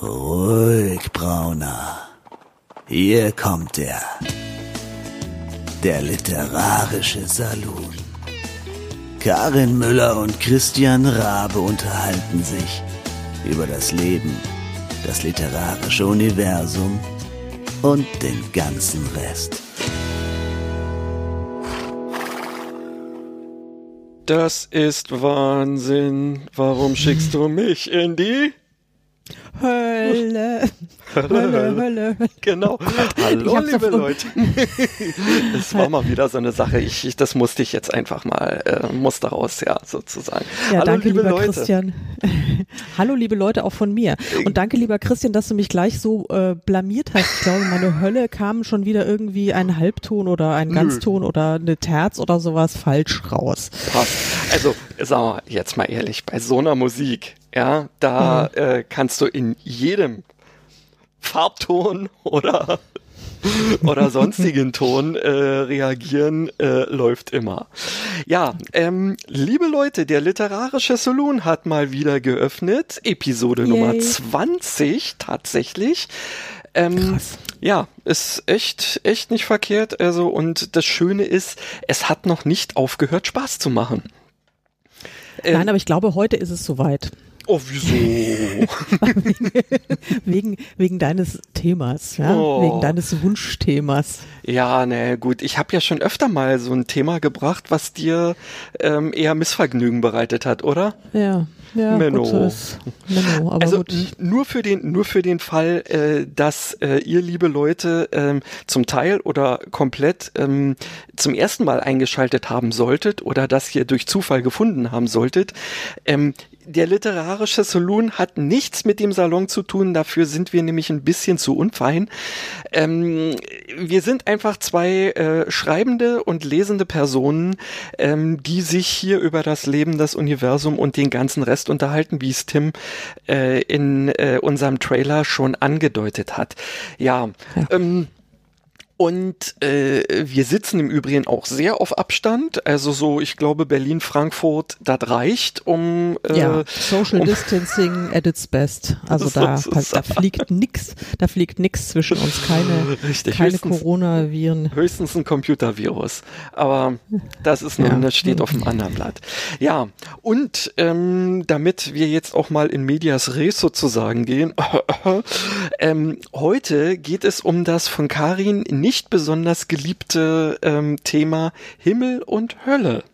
Ruhig, Brauner. Hier kommt er. Der literarische Salon. Karin Müller und Christian Rabe unterhalten sich über das Leben, das literarische Universum und den ganzen Rest. Das ist Wahnsinn. Warum schickst du mich in die Hölle. Hölle, Hölle. Genau. Hallo, liebe Leute. Das war mal wieder so eine Sache. Ich, ich das musste ich jetzt einfach mal, äh, musste raus, ja, sozusagen. Ja, Hallo, danke, liebe lieber Leute. Christian. Hallo, liebe Leute, auch von mir. Und danke, lieber Christian, dass du mich gleich so äh, blamiert hast. Ich glaube, meine Hölle kam schon wieder irgendwie ein Halbton oder ein Ganzton oder eine Terz oder sowas falsch raus. Passt. Also, sagen wir jetzt mal ehrlich, bei so einer Musik, ja, da äh, kannst du in jedem Farbton oder oder sonstigen Ton äh, reagieren, äh, läuft immer. Ja, ähm, liebe Leute, der literarische Saloon hat mal wieder geöffnet. Episode Yay. Nummer 20 tatsächlich. Ähm, Krass. ja, ist echt, echt nicht verkehrt. Also, und das Schöne ist, es hat noch nicht aufgehört, Spaß zu machen. Ähm, Nein, aber ich glaube, heute ist es soweit. Oh, wieso? Wegen, wegen deines Themas, ja? Oh. Wegen deines Wunschthemas. ja, ne, gut. Ich habe ja schon öfter mal so ein Thema gebracht, was dir ähm, eher Missvergnügen bereitet hat, oder? Ja, ja, Menno. gut so ist. Menno, aber also gut. nur für den nur für den Fall, äh, dass äh, ihr liebe Leute ähm, zum Teil oder komplett ähm, zum ersten Mal eingeschaltet haben solltet oder das hier durch Zufall gefunden haben solltet. Ähm, der literarische Saloon hat nichts mit dem Salon zu tun, dafür sind wir nämlich ein bisschen zu unfein. Ähm, wir sind einfach zwei äh, schreibende und lesende Personen, ähm, die sich hier über das Leben, das Universum und den ganzen Rest unterhalten, wie es Tim äh, in äh, unserem Trailer schon angedeutet hat. Ja, Ja. Ähm, und äh, wir sitzen im Übrigen auch sehr auf Abstand. Also so, ich glaube, Berlin, Frankfurt, das reicht, um äh, ja, Social um- Distancing at its best. Also da, da fliegt nix, da fliegt nix zwischen uns, keine, Richtig, keine Coronaviren. Höchstens ein Computervirus. Aber das ist nun, Ja. das steht auf dem anderen Blatt. Ja, und ähm, damit wir jetzt auch mal in Medias Res sozusagen gehen, ähm, heute geht es um das von Karin nicht besonders geliebte ähm, Thema Himmel und Hölle.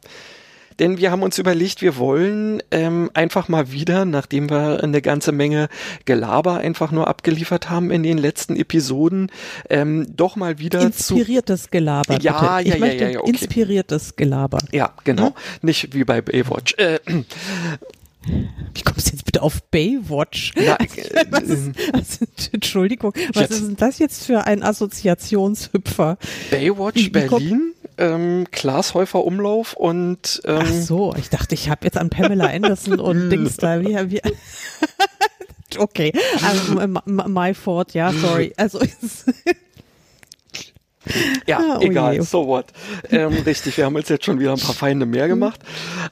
Denn wir haben uns überlegt, wir wollen ähm, einfach mal wieder, nachdem wir eine ganze Menge Gelaber einfach nur abgeliefert haben in den letzten Episoden, ähm, doch mal wieder zu Inspiriertes Gelaber, bitte. Ja, ich ja, ja, möchte ja, ja, okay. inspiriertes Gelaber. Ja, genau. Nicht wie bei Baywatch. Äh, Wie kommst du jetzt bitte auf Baywatch? na, Was ist, was, Entschuldigung, was Jetzt. ist denn das jetzt für ein Assoziationshüpfer? Baywatch Wie- wie Berlin, ähm, Klaas Häufer Umlauf und ähm, Ach so, ich dachte, ich habe jetzt an Pamela Anderson und Dings da. Wie, wie, okay, also, my fault, ja, sorry. Also, Ja, Ah, oh egal, je. so what. Ähm, richtig, wir haben uns jetzt schon wieder ein paar Feinde mehr gemacht.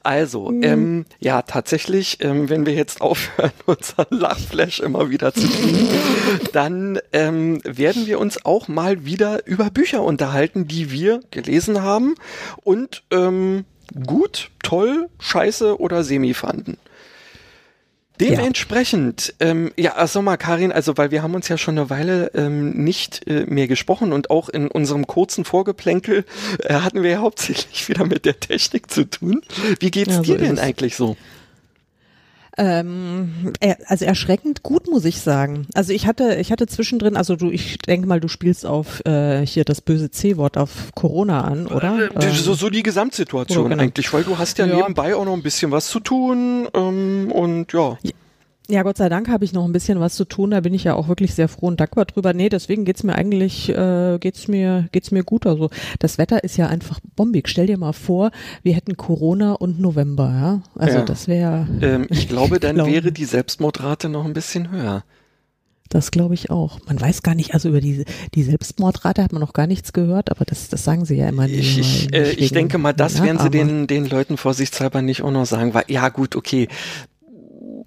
Also, Mhm. ähm, ja, tatsächlich, ähm, wenn wir jetzt aufhören, unseren Lachflash immer wieder zu kriegen, dann ähm, werden wir uns auch mal wieder über Bücher unterhalten, die wir gelesen haben und ähm, gut, toll, scheiße oder semi fanden. Dementsprechend, ähm, ja, ach so mal, Karin, also weil wir haben uns ja schon eine Weile ähm, nicht äh, mehr gesprochen und auch in unserem kurzen Vorgeplänkel äh, hatten wir ja hauptsächlich wieder mit der Technik zu tun. Wie geht's Ja, so dir denn eigentlich so? Ähm, also erschreckend gut, muss ich sagen. Also ich hatte, ich hatte zwischendrin, also du, ich denke mal, du spielst auf äh, hier das böse C-Wort auf Corona an, oder? Äh, Ähm, so, so die Gesamtsituation oder genau. eigentlich, weil du hast ja, Ja. nebenbei auch noch ein bisschen was zu tun ähm, und ja. Ja, Gott sei Dank habe ich noch ein bisschen was zu tun. Da bin ich ja auch wirklich sehr froh und dankbar drüber. Nee, deswegen geht's mir eigentlich, äh, geht's mir, geht's mir gut. Also das Wetter ist ja einfach bombig. Stell dir mal vor, wir hätten Corona und November, ja. Also Ja. das wäre, Ähm, ich glaube, dann glaube- wäre die Selbstmordrate noch ein bisschen höher. das glaube ich auch. Man weiß gar nicht, also über die, die Selbstmordrate hat man noch gar nichts gehört, aber das, das sagen sie ja immer nie. Ich, ich, äh, nicht ich denke mal, das ja, werden sie den, den Leuten vorsichtshalber nicht auch noch sagen, weil, ja gut, okay.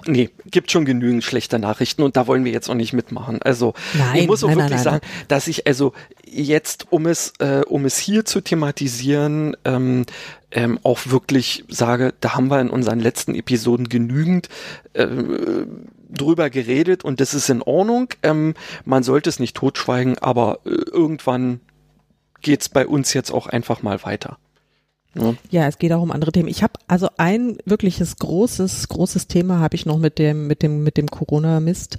Nee, gibt schon genügend schlechte Nachrichten und da wollen wir jetzt auch nicht mitmachen. Also Nein, ich muss auch nein, wirklich nein, sagen, dass ich also jetzt, um es, äh, um es hier zu thematisieren, ähm, ähm, auch wirklich sage, da haben wir in unseren letzten Episoden genügend äh, drüber geredet und das ist in Ordnung. Ähm, man sollte es nicht totschweigen, aber äh, irgendwann geht's bei uns jetzt auch einfach mal weiter. Ja. Ja, es geht auch um andere Themen. Ich habe also ein wirkliches großes, großes Thema habe ich noch mit dem, mit dem, mit dem Corona-Mist.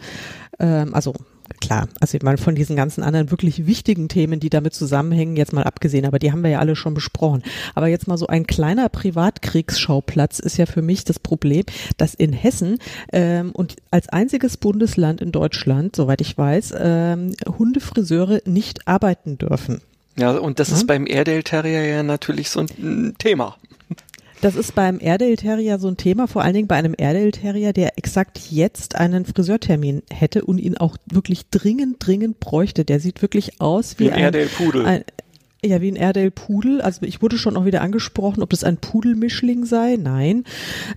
Ähm, also klar, also ich meine von diesen ganzen anderen wirklich wichtigen Themen, die damit zusammenhängen, jetzt mal abgesehen, aber die haben wir ja alle schon besprochen. Aber jetzt mal so ein kleiner Privatkriegsschauplatz ist ja für mich das Problem, dass in Hessen ähm, und als einziges Bundesland in Deutschland, soweit ich weiß, ähm, Hundefriseure nicht arbeiten dürfen. Ja, und das Ja. ist beim Airedale Terrier ja natürlich so ein Thema. Das ist beim Airedale Terrier so ein Thema, vor allen Dingen bei einem Airedale Terrier, der exakt jetzt einen Friseurtermin hätte und ihn auch wirklich dringend, dringend bräuchte. Der sieht wirklich aus wie, Wie ein Airedale Pudel. Ein, ja, wie ein Airedale Pudel. Also ich wurde schon auch wieder angesprochen, ob das ein Pudelmischling sei. Nein.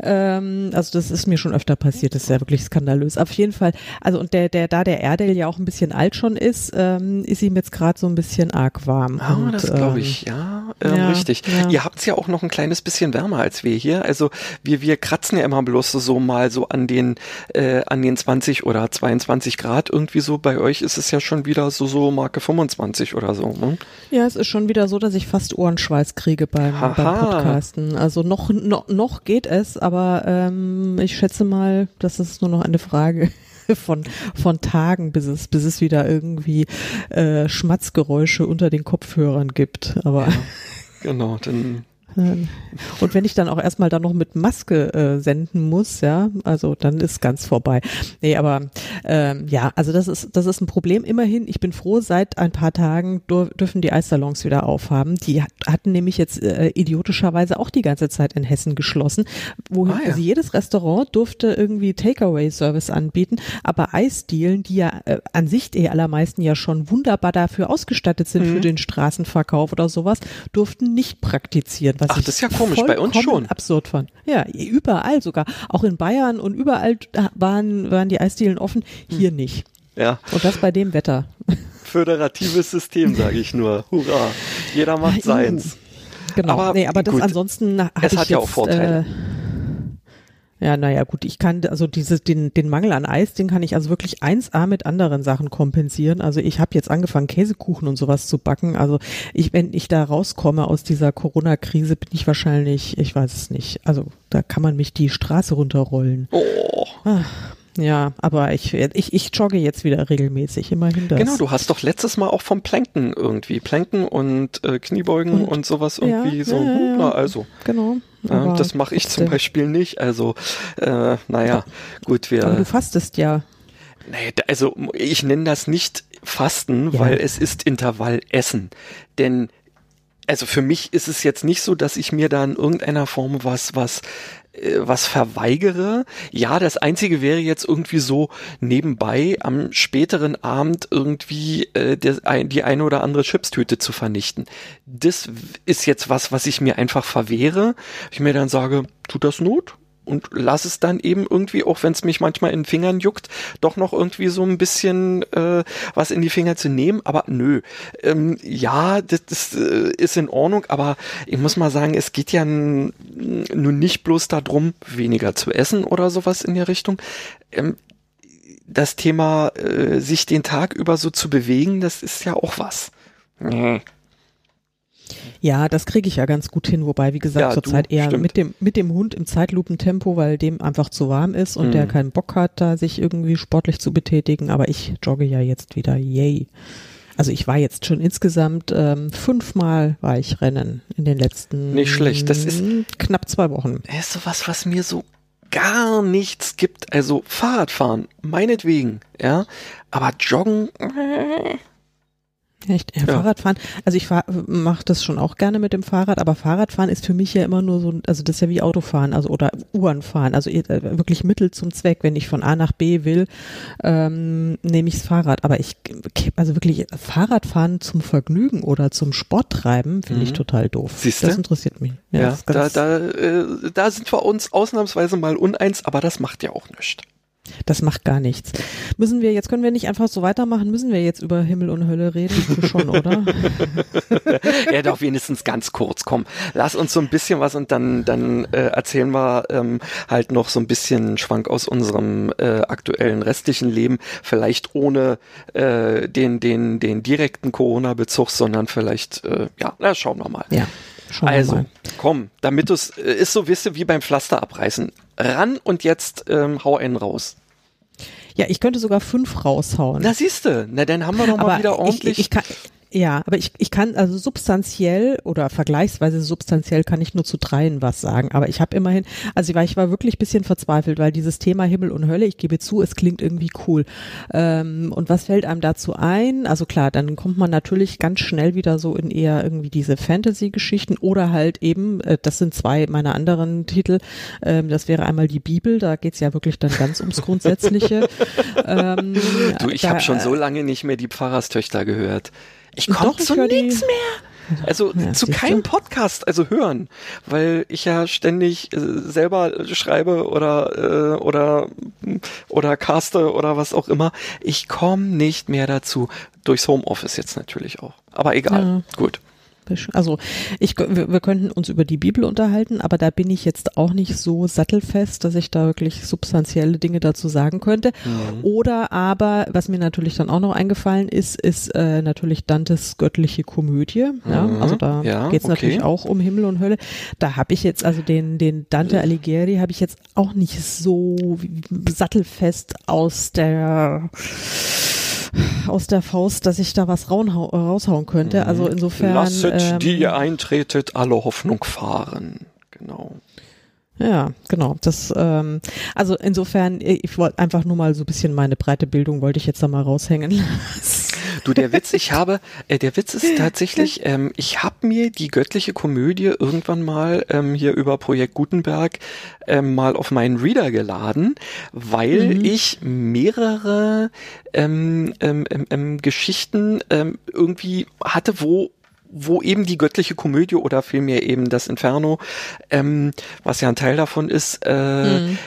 Ähm, also das ist mir schon öfter passiert. Das ist ja wirklich skandalös. Auf jeden Fall. Also und der, der, da der Airedale ja auch ein bisschen alt schon ist, ähm, ist ihm jetzt gerade so ein bisschen arg warm. Ah, und, das glaube ähm, ich, ja, ähm, ja, richtig. ja. Ihr habt's ja auch noch ein kleines bisschen wärmer als wir hier. Also wir, wir kratzen ja immer bloß so mal so an den, äh, an den 20 oder 22 Grad irgendwie so. Bei euch ist es ja schon wieder so, so Marke 25 oder so. Ne? Ja, es ist schon wieder so, dass ich fast Ohrenschweiß kriege beim, beim. Podcasten. Also noch, noch, noch geht es, aber ähm, ich schätze mal, das ist nur noch eine Frage von, von Tagen, bis es, bis es wieder irgendwie äh, Schmatzgeräusche unter den Kopfhörern gibt. Aber Genau, dann Und wenn ich dann auch erstmal dann noch mit Maske äh, senden muss, ja, also dann ist ganz vorbei. Nee, aber ähm, ja, also das ist, das ist ein Problem. Immerhin, ich bin froh, seit ein paar Tagen dürfen die Eissalons wieder aufhaben. Die hat, hatten nämlich jetzt äh, idiotischerweise auch die ganze Zeit in Hessen geschlossen, wohin Ah, ja. also jedes Restaurant durfte irgendwie Takeaway-Service anbieten, aber Eisdielen, die ja äh, an sich die allermeisten ja schon wunderbar dafür ausgestattet sind Mhm. für den Straßenverkauf oder sowas, durften nicht praktizieren. Was Ach, ich das ist ja komisch, bei uns schon. absurd fand. Ja, überall sogar. Auch in Bayern und überall waren, waren die Eisdielen offen, Hm. hier nicht. ja, Und das bei dem Wetter. föderatives System, sage ich nur. Hurra. Jeder macht seins. Genau. Aber nee, aber das gut, ansonsten habe es ich hat jetzt, ja auch Vorteile. Äh, ja, naja, gut, ich kann, also dieses, den, den Mangel an Eis, den kann ich also wirklich 1A mit anderen Sachen kompensieren. Also ich habe jetzt angefangen, Käsekuchen und sowas zu backen. Also ich, wenn ich da rauskomme aus dieser Corona-Krise, bin ich wahrscheinlich, ich weiß es nicht. Also da kann man mich die Straße runterrollen. Oh. Ja, aber ich, ich, ich jogge jetzt wieder regelmäßig, immerhin das. Genau, du hast doch letztes Mal auch vom Planken irgendwie, Planken und äh, Kniebeugen und, Und- sowas irgendwie ja, so. ja, ja. Na, also, Genau. ja, das mache ich zum. Beispiel nicht. Also, äh, naja, gut, wir. Aber du fastest ja. Nee, also ich nenne das nicht Fasten, weil es ist Intervallessen. Denn also für mich ist es jetzt nicht so, dass ich mir da in irgendeiner Form was, was, was verweigere. Ja, das einzige wäre jetzt irgendwie so nebenbei am späteren Abend irgendwie äh, der, ein, die eine oder andere Chipstüte zu vernichten. Das ist jetzt was, was ich mir einfach verwehre. Ich mir dann sage, tut das Not? Und lass es dann eben irgendwie, auch wenn es mich manchmal in den Fingern juckt, doch noch irgendwie so ein bisschen äh, was in die Finger zu nehmen. Aber nö, ähm, ja, das, das äh, ist in Ordnung, aber ich muss mal sagen, es geht ja nun nicht bloß darum, weniger zu essen oder sowas in der Richtung. Ähm, das Thema, äh, sich den Tag über so zu bewegen, das ist ja auch was. Nee. Ja, das kriege ich ja ganz gut hin, wobei, wie gesagt, Ja, zurzeit eher stimmt. mit dem, mit dem Hund im Zeitlupentempo, weil dem einfach zu warm ist und der Mhm. keinen Bock hat, da sich irgendwie sportlich zu betätigen. Aber ich jogge ja jetzt wieder, yay. Also ich war jetzt schon insgesamt ähm, fünfmal war ich rennen in den letzten Nicht schlecht, das ist- knapp zwei Wochen. Das ist sowas, was mir so gar nichts gibt. Also Fahrradfahren, meinetwegen, ja. Aber Joggen, äh, Echt? Ja, ja. Fahrradfahren. Also ich mache das schon auch gerne mit dem Fahrrad, aber Fahrradfahren ist für mich ja immer nur so, also das ist ja wie Autofahren, also oder U-Bahn also äh, wirklich Mittel zum Zweck. Wenn ich von A nach B will, ähm, nehme ich das Fahrrad. Aber ich, also wirklich Fahrradfahren zum Vergnügen oder zum Sport treiben, finde mhm. ich total doof. Siehst du? Das interessiert mich. Ja, ja da, da, äh, da sind wir uns ausnahmsweise mal uneins, aber das macht ja auch nichts. Das macht gar nichts. Müssen wir, jetzt können wir nicht einfach so weitermachen, müssen wir jetzt über Himmel und Hölle reden? Schon, oder? ja, doch wenigstens ganz kurz. Komm, lass uns so ein bisschen was und dann, dann äh, erzählen wir ähm, halt noch so ein bisschen Schwank aus unserem äh, aktuellen restlichen Leben. Vielleicht ohne äh, den, den, den direkten Corona-Bezug, sondern vielleicht, äh, ja, na, schauen wir mal. Ja. Schauen also, komm, damit es äh, ist so, wisst ihr, wie beim Pflaster abreißen. Ran und jetzt ähm, hau einen raus. Ja, ich könnte sogar fünf raushauen. Na siehste, na dann haben wir doch mal wieder ordentlich. Ich, ich, kann, ja, aber ich, ich kann also substanziell oder vergleichsweise substanziell kann ich nur zu dreien was sagen. Aber ich habe immerhin, also ich war, ich war wirklich bisschen verzweifelt, weil dieses Thema Himmel und Hölle, ich gebe zu, es klingt irgendwie cool. Ähm, und was fällt einem dazu ein? Also klar, dann kommt man natürlich ganz schnell wieder so in eher irgendwie diese Fantasy-Geschichten oder halt eben, äh, das sind zwei meiner anderen Titel, ähm, das wäre einmal die Bibel, da geht's ja wirklich dann ganz ums Grundsätzliche. ähm, du, ich habe schon so lange nicht mehr die Pfarrerstöchter gehört. Ich komme zu nichts mehr. Also ja, zu keinem Podcast, also hören, weil ich ja ständig äh, selber schreibe oder äh, oder oder caste oder was auch immer. Ich komme nicht mehr dazu. Durchs Homeoffice jetzt natürlich auch. Aber egal. Ja. Gut also ich, wir, könnten uns über die Bibel unterhalten, aber da bin ich jetzt auch nicht so sattelfest, dass ich da wirklich substanzielle Dinge dazu sagen könnte. Mhm. Oder aber, was mir natürlich dann auch noch eingefallen ist, ist äh, natürlich Dantes göttliche Komödie. Ja? Mhm. Also da ja, geht es okay. natürlich auch um Himmel und Hölle. Da habe ich jetzt, also den, den Dante Alighieri habe ich jetzt auch nicht so sattelfest aus der aus der Faust, dass ich da was raushauen könnte. Also mhm. insofern. Lasset, ähm, die ihr eintretet, alle Hoffnung fahren. Genau. Ja, genau. Das, ähm, also insofern, ich wollte einfach nur mal so ein bisschen meine breite Bildung wollte ich jetzt da mal raushängen. Du, der Witz, ich habe, äh, der Witz ist tatsächlich, ähm, ich habe mir die göttliche Komödie irgendwann mal ähm, hier über Projekt Gutenberg ähm, mal auf meinen Reader geladen, weil mhm. ich mehrere ähm, ähm, ähm, ähm Geschichten ähm, irgendwie hatte, wo wo eben die göttliche Komödie oder vielmehr eben das Inferno, ähm, was ja ein Teil davon ist, äh, mhm.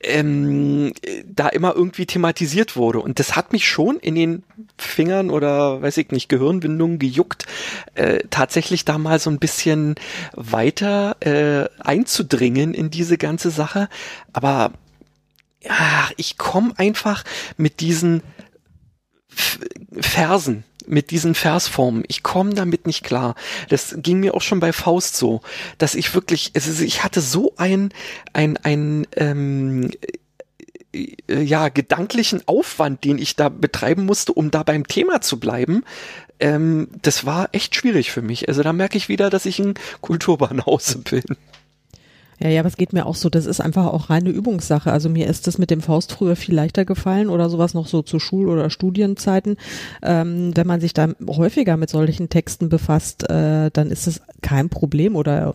ähm, da immer irgendwie thematisiert wurde. Und das hat mich schon in den Fingern oder weiß ich nicht, Gehirnwindungen gejuckt, äh, tatsächlich da mal so ein bisschen weiter äh, einzudringen in diese ganze Sache. Aber ja, ich komme einfach mit diesen Versen mit diesen Versformen. Ich komme damit nicht klar. Das ging mir auch schon bei Faust so, dass ich wirklich, also ich hatte so ein, ein, ein, ähm, äh, ja, gedanklichen Aufwand, den ich da betreiben musste, um da beim Thema zu bleiben, ähm, das war echt schwierig für mich. Also da merke ich wieder, dass ich ein Kulturbanause bin. Ja, ja, was geht mir auch so, das ist einfach auch reine Übungssache. Also mir ist das mit dem Faust früher viel leichter gefallen oder sowas noch so zu Schul- oder Studienzeiten. Ähm, wenn man sich da häufiger mit solchen Texten befasst, äh, dann ist es kein Problem oder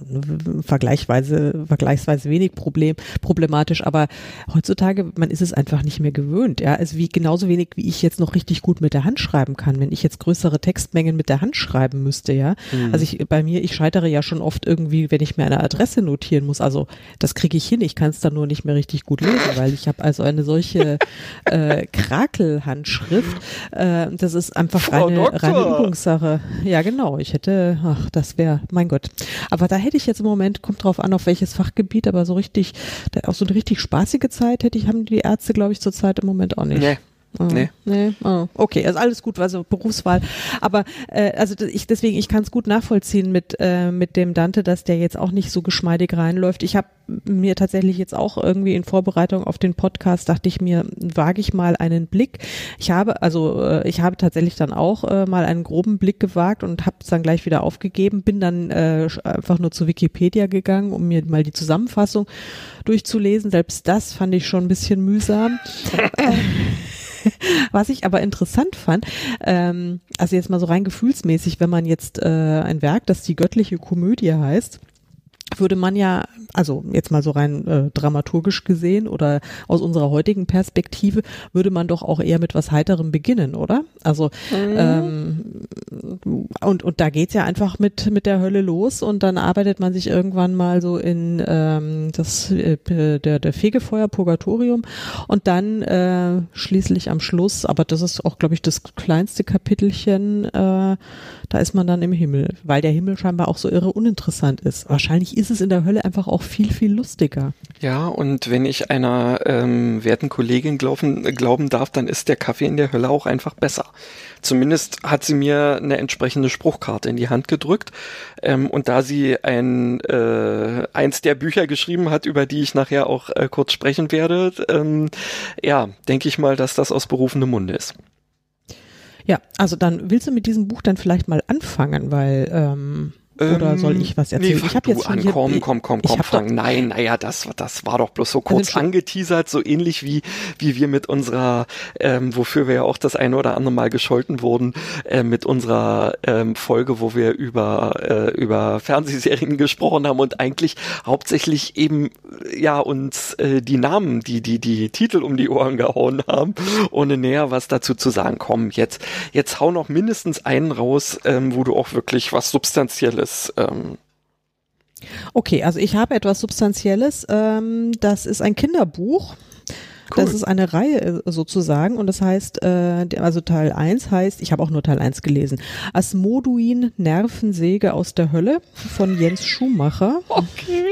vergleichsweise, vergleichsweise wenig Problem, problematisch. Aber heutzutage, man ist es einfach nicht mehr gewöhnt. Ja, also wie genauso wenig, wie ich jetzt noch richtig gut mit der Hand schreiben kann. Wenn ich jetzt größere Textmengen mit der Hand schreiben müsste, ja. Mhm. Also ich, bei mir, ich scheitere ja schon oft irgendwie, wenn ich mir eine Adresse notieren muss. Also also das kriege ich hin, ich kann es dann nur nicht mehr richtig gut lesen, weil ich habe also eine solche äh, Krakelhandschrift. Äh, das ist einfach reine, reine Übungssache. Ja, genau. Ich hätte, ach, das wäre, mein Gott. Aber da hätte ich jetzt im Moment, kommt drauf an, auf welches Fachgebiet, aber so richtig, auch so eine richtig spaßige Zeit hätte ich, haben die Ärzte, glaube ich, zurzeit im Moment auch nicht. Nee. Oh, nee. nee. Oh, okay, also alles gut, also Berufswahl. Aber äh, also ich deswegen, ich kann es gut nachvollziehen mit äh, mit dem Dante, dass der jetzt auch nicht so geschmeidig reinläuft. Ich habe mir tatsächlich jetzt auch irgendwie in Vorbereitung auf den Podcast dachte ich mir, wage ich mal einen Blick. Ich habe also äh, ich habe tatsächlich dann auch äh, mal einen groben Blick gewagt und habe es dann gleich wieder aufgegeben, bin dann äh, einfach nur zu Wikipedia gegangen, um mir mal die Zusammenfassung durchzulesen. Selbst das fand ich schon ein bisschen mühsam. Was ich aber interessant fand, ähm, also jetzt mal so rein gefühlsmäßig, wenn man jetzt äh, ein Werk, das die göttliche Komödie heißt, würde man ja, also jetzt mal so rein äh, dramaturgisch gesehen oder aus unserer heutigen Perspektive, würde man doch auch eher mit was Heiterem beginnen, oder? Also mhm. ähm, und, und da geht's ja einfach mit, mit der Hölle los und dann arbeitet man sich irgendwann mal so in ähm, das äh, der, der Fegefeuer, Purgatorium und dann äh, schließlich am Schluss, aber das ist auch, glaube ich, das kleinste Kapitelchen, äh, da ist man dann im Himmel, weil der Himmel scheinbar auch so irre uninteressant ist. Wahrscheinlich ist es in der Hölle einfach auch viel, viel lustiger. Ja, und wenn ich einer ähm, werten Kollegin glauben, glauben darf, dann ist der Kaffee in der Hölle auch einfach besser. Zumindest hat sie mir eine entsprechende Spruchkarte in die Hand gedrückt. Ähm, und da sie ein äh, eins der Bücher geschrieben hat, über die ich nachher auch äh, kurz sprechen werde, ähm, ja, denke ich mal, dass das aus berufenem Munde ist. Ja, also dann willst du mit diesem Buch dann vielleicht mal anfangen, weil ähm, oder soll ich was erzählen? Nee, ich habe jetzt an, hier, komm, komm, komm, komm, fang. Nein, naja, das, das war doch bloß so kurz also angeteasert, so ähnlich wie, wie wir mit unserer, ähm, wofür wir ja auch das eine oder andere Mal gescholten wurden, äh, mit unserer ähm, Folge, wo wir über, äh, über Fernsehserien gesprochen haben und eigentlich hauptsächlich eben, ja, uns äh, die Namen, die, die, die Titel um die Ohren gehauen haben, ohne näher was dazu zu sagen. Komm, jetzt, jetzt hau noch mindestens einen raus, ähm, wo du auch wirklich was Substanzielles Substanzielles. Ähm okay, also ich habe etwas Substanzielles. Ähm, das ist ein Kinderbuch. Cool. Das ist eine Reihe äh, sozusagen und das heißt, äh, also Teil 1 heißt, ich habe auch nur Teil 1 gelesen, Asmoduin Nervensäge aus der Hölle von Jens Schumacher. Okay.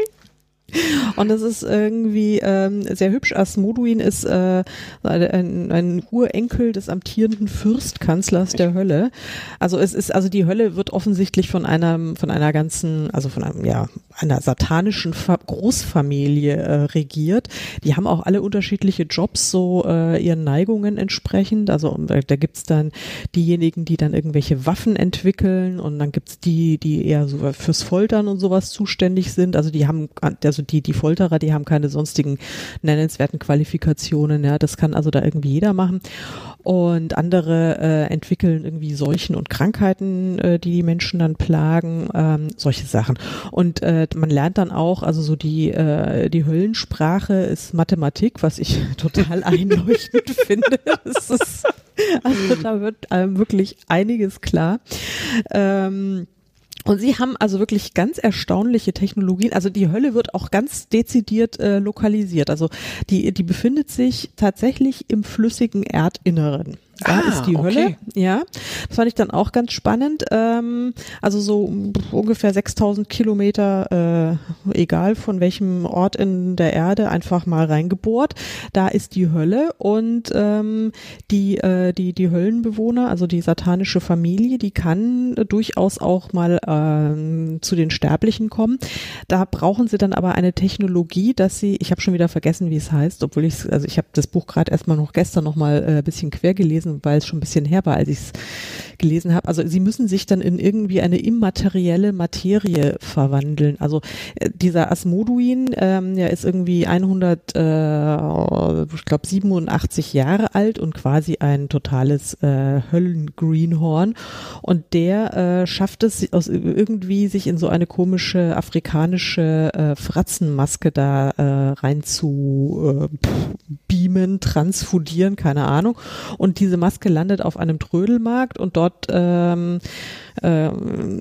Und das ist irgendwie ähm, sehr hübsch. Asmoduin ist äh, ein, ein Urenkel des amtierenden Fürstkanzlers der Hölle. Also es ist, also die Hölle wird offensichtlich von einer, von einer ganzen, also von einem, ja, einer satanischen Fa Großfamilie äh, regiert. Die haben auch alle unterschiedliche Jobs, so äh, ihren Neigungen entsprechend. Also da, da gibt's dann diejenigen, die dann irgendwelche Waffen entwickeln und dann gibt's die, die eher so fürs Foltern und sowas zuständig sind. Also die haben, also also die, die Folterer, die haben keine sonstigen nennenswerten Qualifikationen, ja, das kann also da irgendwie jeder machen. Und andere äh, entwickeln irgendwie Seuchen und Krankheiten, äh, die die Menschen dann plagen, ähm, solche Sachen. Und äh, man lernt dann auch, also so die, äh, die Höllensprache ist Mathematik, was ich total einleuchtend finde. Das ist, also da wird einem wirklich einiges klar. Ähm, und sie haben also wirklich ganz erstaunliche Technologien. Also die Hölle wird auch ganz dezidiert äh, lokalisiert. Also die, die befindet sich tatsächlich im flüssigen Erdinneren. Da ah, ist die okay. Hölle. Ja, das fand ich dann auch ganz spannend. Ähm, also so ungefähr 6000 Kilometer, äh, egal von welchem Ort in der Erde, einfach mal reingebohrt. Da ist die Hölle und ähm, die, äh, die, die Höllenbewohner, also die satanische Familie, die kann durchaus auch mal ähm, zu den Sterblichen kommen. Da brauchen sie dann aber eine Technologie, dass sie, ich habe schon wieder vergessen, wie es heißt, obwohl ich, also ich habe das Buch gerade erstmal noch gestern noch mal äh, bisschen quer gelesen gelesen, weil es schon ein bisschen her war, als ich es gelesen habe. Also sie müssen sich dann in irgendwie eine immaterielle Materie verwandeln. Also äh, dieser Asmoduin, ähm, der ist irgendwie 100, äh, ich glaube 87 Jahre alt und quasi ein totales äh, Höllengreenhorn. Und der äh, schafft es aus irgendwie sich in so eine komische afrikanische äh, Fratzenmaske da äh, rein zu äh, beamen, transfudieren, keine Ahnung. Und diese Maske landet auf einem Trödelmarkt und dort ähm, äh,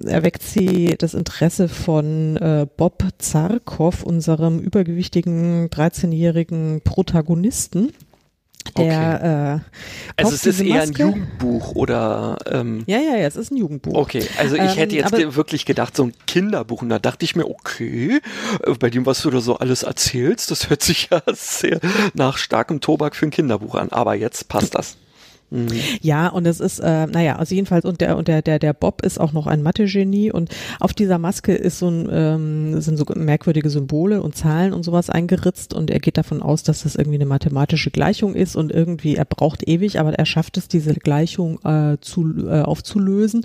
erweckt sie das Interesse von äh, Bob Zarkov, unserem übergewichtigen 13-jährigen Protagonisten. Der, okay. äh, also es ist eher ein Jugendbuch oder ähm, ja ja ja es ist ein Jugendbuch okay also ich hätte ähm, jetzt wirklich gedacht so ein Kinderbuch und da dachte ich mir okay äh, bei dem was du da so alles erzählst das hört sich ja sehr nach starkem Tobak für ein Kinderbuch an aber jetzt passt das Mhm. Ja, und es ist, äh, naja, also jedenfalls, und der, und der, der, der Bob ist auch noch ein Mathe-Genie und auf dieser Maske ist so ein, ähm, sind so merkwürdige Symbole und Zahlen und sowas eingeritzt und er geht davon aus, dass das irgendwie eine mathematische Gleichung ist und irgendwie, er braucht ewig, aber er schafft es, diese Gleichung äh, zu, äh, aufzulösen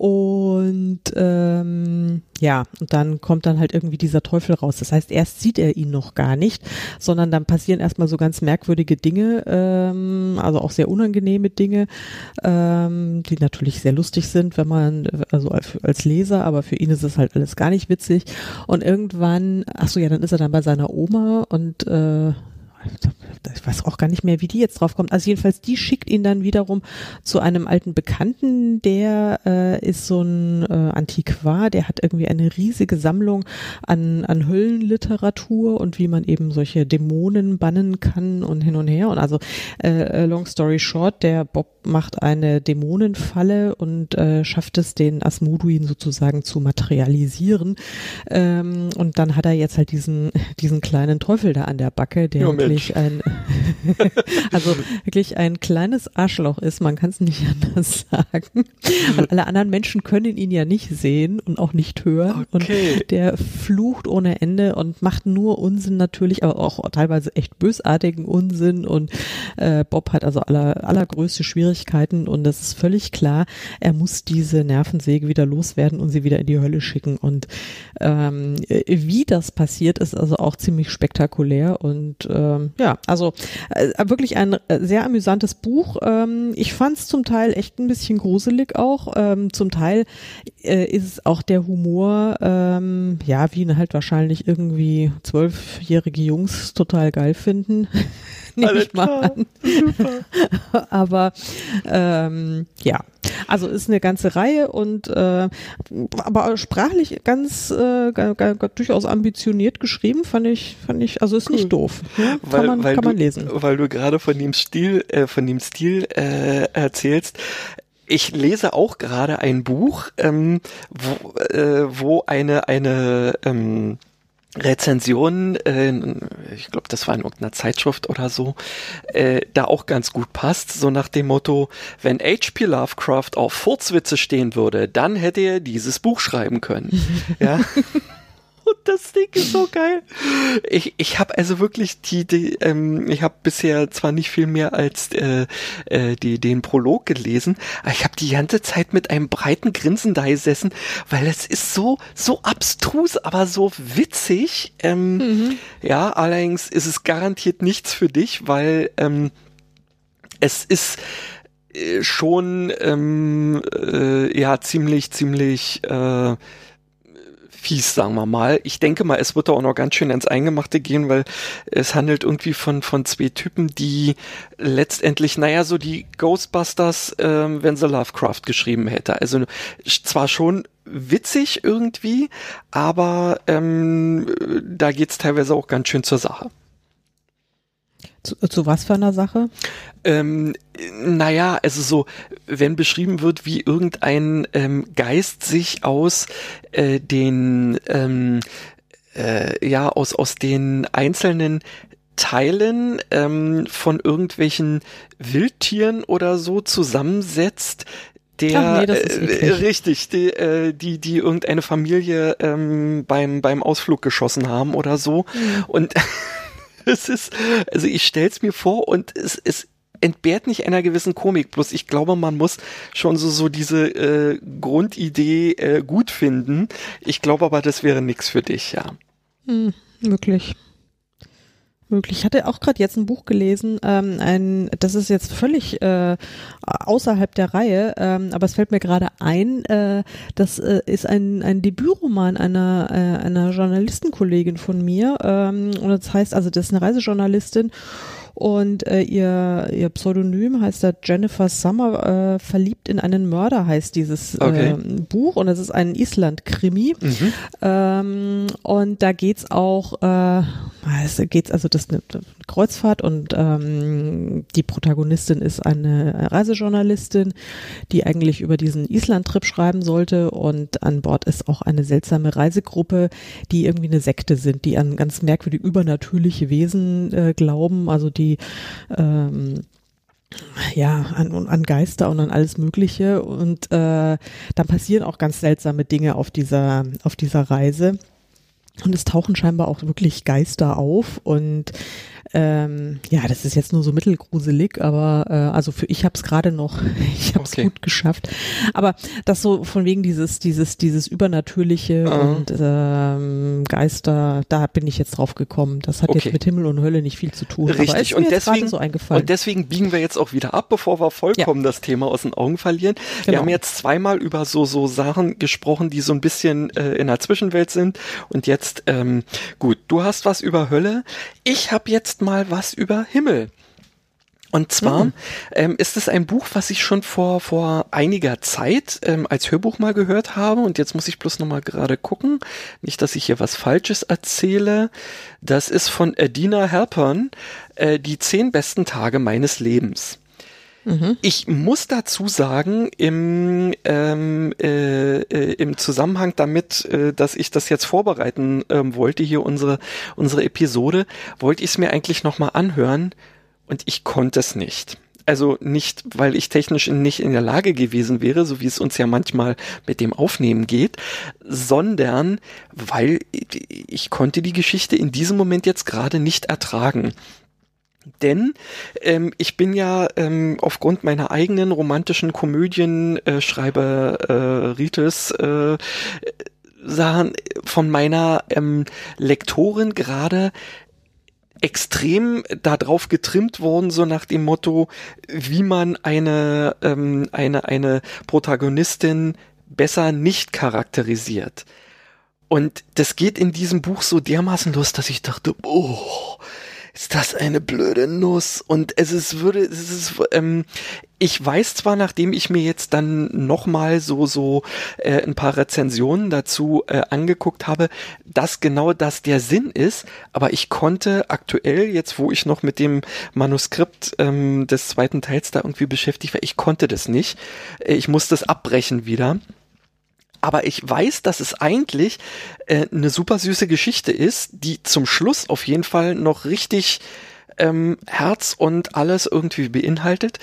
Und ähm, ja, und dann kommt dann halt irgendwie dieser Teufel raus. Das heißt, erst sieht er ihn noch gar nicht, sondern dann passieren erstmal so ganz merkwürdige Dinge, ähm, also auch sehr unangenehme Dinge, ähm, die natürlich sehr lustig sind, wenn man, also als Leser, aber für ihn ist es halt alles gar nicht witzig. Und irgendwann, ach so, ja, dann ist er dann bei seiner Oma und äh, ich weiß auch gar nicht mehr, wie die jetzt drauf kommt. Also jedenfalls, die schickt ihn dann wiederum zu einem alten Bekannten, der äh, ist so ein äh, Antiquar, der hat irgendwie eine riesige Sammlung an, an Höllenliteratur und wie man eben solche Dämonen bannen kann und hin und her. Und also äh, long story short, der Bob macht eine Dämonenfalle und äh, schafft es, den Asmoduin sozusagen zu materialisieren. Ähm, und dann hat er jetzt halt diesen, diesen kleinen Teufel da an der Backe, der ja, wirklich ein, also wirklich ein kleines Arschloch ist, man kann es nicht anders sagen. Und alle anderen Menschen können ihn ja nicht sehen und auch nicht hören. Okay. Und der flucht ohne Ende und macht nur Unsinn natürlich, aber auch teilweise echt bösartigen Unsinn. Und äh, Bob hat also aller, allergrößte Schwierigkeiten und das ist völlig klar, er muss diese Nervensäge wieder loswerden und sie wieder in die Hölle schicken. Und ähm, wie das passiert, ist also auch ziemlich spektakulär und ähm, ja, also äh, wirklich ein äh, sehr amüsantes Buch. Ähm, ich fand es zum Teil echt ein bisschen gruselig auch. Ähm, zum Teil äh, ist auch der Humor, ähm, ja, wie halt wahrscheinlich irgendwie zwölfjährige Jungs total geil finden. Nehme ich mal an. Super. Aber ähm, ja, also ist eine ganze Reihe und äh, aber sprachlich ganz, äh, durchaus ambitioniert geschrieben, fand ich, fand ich, also ist cool. nicht doof. Ja? Weil, kann man, weil kann man lesen. weil du gerade von dem Stil, äh, von dem Stil äh, erzählst ich lese auch gerade ein Buch, ähm, wo, äh, wo eine eine ähm, Rezensionen, äh, ich glaube, das war in irgendeiner Zeitschrift oder so, äh, da auch ganz gut passt. So nach dem Motto, wenn H.P. Lovecraft auf Furzwitze stehen würde, dann hätte er dieses Buch schreiben können. ja. Und das Ding ist so geil. Ich, ich habe also wirklich die, die ähm, ich habe bisher zwar nicht viel mehr als äh, äh, die, den Prolog gelesen, aber ich habe die ganze Zeit mit einem breiten Grinsen da gesessen, weil es ist so, so abstrus, aber so witzig. Ähm, mhm. Ja, allerdings ist es garantiert nichts für dich, weil ähm, es ist äh, schon ähm, äh, ja ziemlich, ziemlich äh, fies, sagen wir mal. Ich denke mal, es wird da auch noch ganz schön ins Eingemachte gehen, weil es handelt irgendwie von, von zwei Typen, die letztendlich, naja, so die Ghostbusters, ähm, wenn sie Lovecraft geschrieben hätte. Also zwar schon witzig irgendwie, aber ähm, da geht's teilweise auch ganz schön zur Sache. Zu, zu was für einer Sache? Ähm, naja, also so, wenn beschrieben wird, wie irgendein ähm, Geist sich aus äh, den, ähm, äh, ja, aus, aus den einzelnen Teilen ähm, von irgendwelchen Wildtieren oder so zusammensetzt, der Ach nee, das ist äh, richtig, die, äh, die, die irgendeine Familie ähm, beim, beim Ausflug geschossen haben oder so. Mhm. Und es ist, also ich stell's mir vor und es, es entbehrt nicht einer gewissen Komik. Bloß ich glaube, man muss schon so, so diese äh, Grundidee äh, gut finden. Ich glaube aber, das wäre nichts für dich, ja. Hm, wirklich möglich. Ich hatte auch gerade jetzt ein Buch gelesen, ähm, ein, das ist jetzt völlig äh, außerhalb der Reihe, ähm, aber es fällt mir gerade ein, äh, das äh, ist ein, ein Debütroman einer, äh, einer Journalistenkollegin von mir ähm, und das heißt, also das ist eine Reisejournalistin und äh, ihr, ihr Pseudonym heißt da Jennifer Summer, äh, verliebt in einen Mörder heißt dieses okay. äh, Buch und es ist ein Island-Krimi. Mhm. Ähm, und da geht's auch, äh, es geht's also das ist eine Kreuzfahrt und ähm, die Protagonistin ist eine Reisejournalistin, die eigentlich über diesen Island-Trip schreiben sollte und an Bord ist auch eine seltsame Reisegruppe, die irgendwie eine Sekte sind, die an ganz merkwürdige übernatürliche Wesen äh, glauben, also die die ähm, ja, an, an Geister und an alles Mögliche. Und äh, dann passieren auch ganz seltsame Dinge auf dieser, auf dieser Reise. Und es tauchen scheinbar auch wirklich Geister auf und Ähm, ja, das ist jetzt nur so mittelgruselig, aber äh, also für ich habe es gerade noch, ich habe es okay. gut geschafft. Aber das so von wegen dieses dieses dieses übernatürliche uh. und ähm, Geister, da bin ich jetzt drauf gekommen. Das hat okay. jetzt mit Himmel und Hölle nicht viel zu tun. Richtig. und deswegen so und deswegen biegen wir jetzt auch wieder ab, bevor wir vollkommen ja. das Thema aus den Augen verlieren. Genau. Wir haben jetzt zweimal über so so Sachen gesprochen, die so ein bisschen äh, in der Zwischenwelt sind. Und jetzt ähm, gut, du hast was über Hölle. Ich habe jetzt mal was über Himmel. Und zwar mhm. ähm, ist es ein Buch, was ich schon vor, vor einiger Zeit ähm, als Hörbuch mal gehört habe. Und jetzt muss ich bloß nochmal gerade gucken. Nicht, dass ich hier was Falsches erzähle. Das ist von Adina Halpern, äh, die zehn besten Tage meines Lebens. Mhm. Ich muss dazu sagen, im, ähm, äh, äh, im Zusammenhang damit, äh, dass ich das jetzt vorbereiten ähm, wollte, hier unsere, unsere Episode, wollte ich es mir eigentlich nochmal anhören und ich konnte es nicht. Also nicht, weil ich technisch nicht in der Lage gewesen wäre, so wie es uns ja manchmal mit dem Aufnehmen geht, sondern weil ich konnte die Geschichte in diesem Moment jetzt gerade nicht ertragen. Denn ähm, ich bin ja ähm, aufgrund meiner eigenen romantischen Komödien äh, schreibe äh, äh, Sachen von meiner ähm, Lektorin gerade extrem darauf getrimmt worden, so nach dem Motto, wie man eine, ähm, eine, eine Protagonistin besser nicht charakterisiert. Und das geht in diesem Buch so dermaßen los, dass ich dachte, oh, ist das eine blöde Nuss? Und es ist würde es ist ähm, ich weiß zwar nachdem ich mir jetzt dann noch mal so so äh, ein paar Rezensionen dazu äh, angeguckt habe dass genau das der Sinn ist. Aber ich konnte aktuell jetzt wo ich noch mit dem Manuskript ähm, des zweiten Teils da irgendwie beschäftigt war ich konnte das nicht. Äh, ich musste es abbrechen wieder aber ich weiß, dass es eigentlich äh, eine super süße Geschichte ist, die zum Schluss auf jeden Fall noch richtig ähm, Herz und alles irgendwie beinhaltet.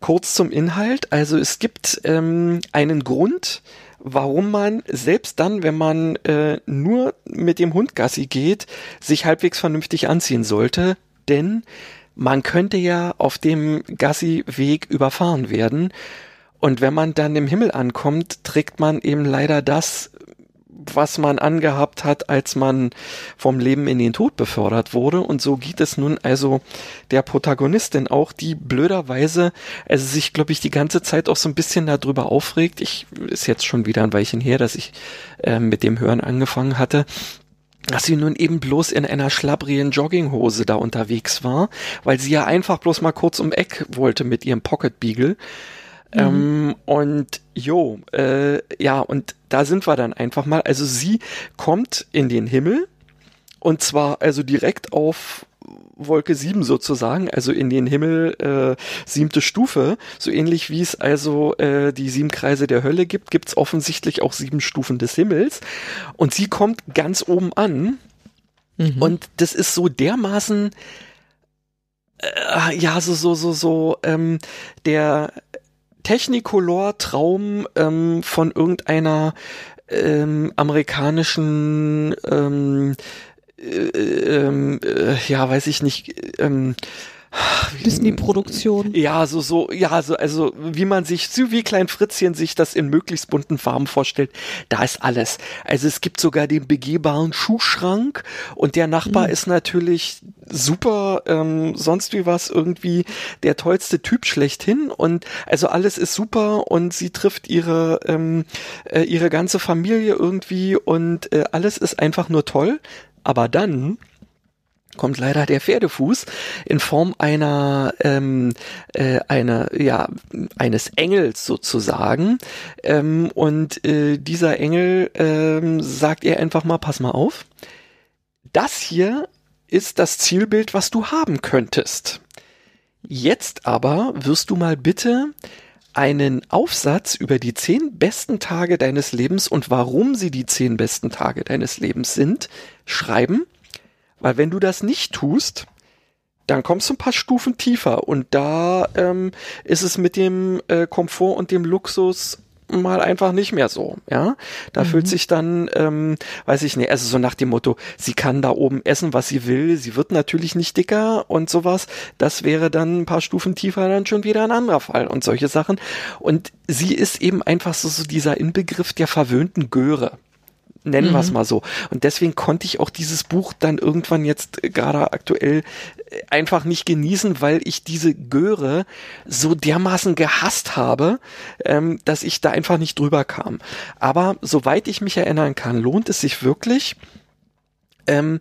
Kurz zum Inhalt. Also es gibt ähm, einen Grund, warum man selbst dann, wenn man äh, nur mit dem Hund Gassi geht, sich halbwegs vernünftig anziehen sollte. Denn man könnte ja auf dem Gassi-Weg überfahren werden. Und wenn man dann im Himmel ankommt, trägt man eben leider das, was man angehabt hat, als man vom Leben in den Tod befördert wurde. Und so geht es nun also der Protagonistin auch, die blöderweise, also sich, glaube ich, die ganze Zeit auch so ein bisschen darüber aufregt. Ich ist jetzt schon wieder ein Weilchen her, dass ich äh, mit dem Hören angefangen hatte dass sie nun eben bloß in einer schlabbrigen Jogginghose da unterwegs war, weil sie ja einfach bloß mal kurz um Eck wollte mit ihrem Pocket Beagle. Mhm. Ähm, und jo, äh, ja, und da sind wir dann einfach mal. Also sie kommt in den Himmel und zwar also direkt auf Wolke 7 sozusagen, also in den Himmel äh, siebte Stufe, so ähnlich wie es also äh, die sieben Kreise der Hölle gibt, gibt's offensichtlich auch sieben Stufen des Himmels und sie kommt ganz oben an mhm. und das ist so dermaßen äh, ja so so so so ähm, der Technicolor-Traum ähm, von irgendeiner ähm, amerikanischen ähm, äh, ähm, äh, ja, weiß ich nicht, ähm, Disney-Produktion. Ja, so, so, ja, so, also wie man sich, so wie Klein Fritzchen sich das in möglichst bunten Farben vorstellt, da ist alles. Also es gibt sogar den begehbaren Schuhschrank und der Nachbar mhm. ist natürlich super, ähm, sonst wie was, irgendwie der tollste Typ schlechthin und also alles ist super und sie trifft ihre, ähm, äh, ihre ganze Familie irgendwie und äh, alles ist einfach nur toll. Aber dann kommt leider der Pferdefuß in Form einer ähm, äh, einer ja eines Engels sozusagen. Ähm, und äh, dieser Engel ähm, sagt ihr einfach mal pass mal auf das hier ist das Zielbild was du haben könntest. Jetzt aber wirst du mal bitte einen Aufsatz über die zehn besten Tage deines Lebens und warum sie die zehn besten Tage deines Lebens sind schreiben weil wenn du das nicht tust, dann kommst du ein paar Stufen tiefer und da ähm, ist es mit dem äh, Komfort und dem Luxus mal einfach nicht mehr so, ja. Da mhm. fühlt sich dann, ähm, weiß ich nicht, also so nach dem Motto, sie kann da oben essen, was sie will, sie wird natürlich nicht dicker und sowas. Das wäre dann ein paar Stufen tiefer dann schon wieder ein anderer Fall und solche Sachen. Und sie ist eben einfach so, so dieser Inbegriff der verwöhnten Göre nennen mhm. wir es mal so. Und deswegen konnte ich auch dieses Buch dann irgendwann jetzt gerade aktuell äh, einfach nicht genießen, weil ich diese Göre so dermaßen gehasst habe, ähm, dass ich da einfach nicht drüber kam. Aber soweit ich mich erinnern kann, lohnt es sich wirklich, ähm,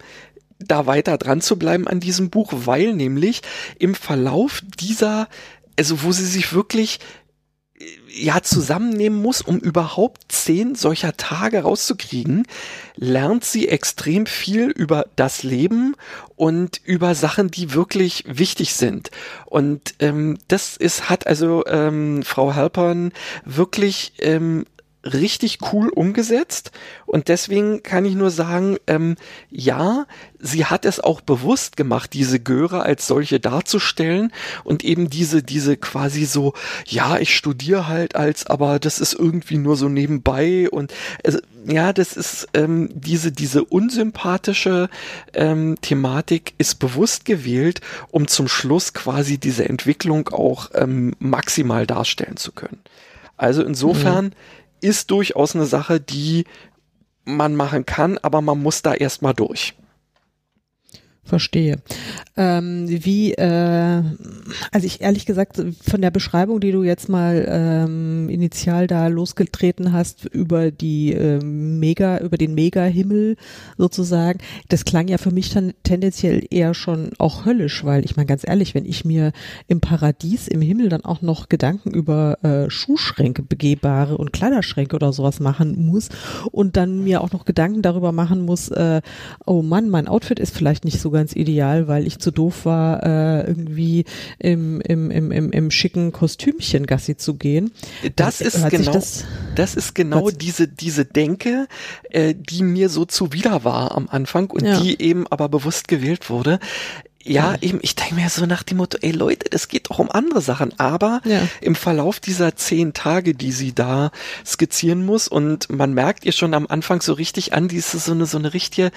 da weiter dran zu bleiben an diesem Buch, weil nämlich im Verlauf dieser, also wo sie sich wirklich ja zusammennehmen muss, um überhaupt zehn solcher Tage rauszukriegen, lernt sie extrem viel über das Leben und über Sachen, die wirklich wichtig sind. Und ähm, das ist hat also ähm, Frau Halpern wirklich ähm, richtig cool umgesetzt und deswegen kann ich nur sagen, ähm, ja, sie hat es auch bewusst gemacht, diese Göre als solche darzustellen und eben diese, diese quasi so, ja, ich studiere halt als, aber das ist irgendwie nur so nebenbei und also, ja, das ist ähm, diese, diese unsympathische ähm, Thematik ist bewusst gewählt, um zum Schluss quasi diese Entwicklung auch ähm, maximal darstellen zu können. Also insofern, mhm ist durchaus eine Sache, die man machen kann, aber man muss da erstmal durch. Verstehe. Ähm, wie, äh, also ich ehrlich gesagt, von der Beschreibung, die du jetzt mal ähm, initial da losgetreten hast über die äh, Mega, über den Mega-Himmel sozusagen, das klang ja für mich dann tendenziell eher schon auch höllisch, weil ich meine ganz ehrlich, wenn ich mir im Paradies, im Himmel dann auch noch Gedanken über äh, Schuhschränke begehbare und Kleiderschränke oder sowas machen muss und dann mir auch noch Gedanken darüber machen muss, äh, oh Mann, mein Outfit ist vielleicht nicht so ganz ideal, weil ich zu doof war, äh, irgendwie im, im, im, im, im schicken Kostümchen Gassi zu gehen. Das, das ist genau, das, das, ist genau diese, diese Denke, äh, die mir so zuwider war am Anfang und ja. die eben aber bewusst gewählt wurde ja, eben, ich denke mir so nach dem Motto, ey Leute, das geht doch um andere Sachen. Aber ja. im Verlauf dieser zehn Tage, die sie da skizzieren muss, und man merkt ihr schon am Anfang so richtig an, die ist so eine, so eine richtige,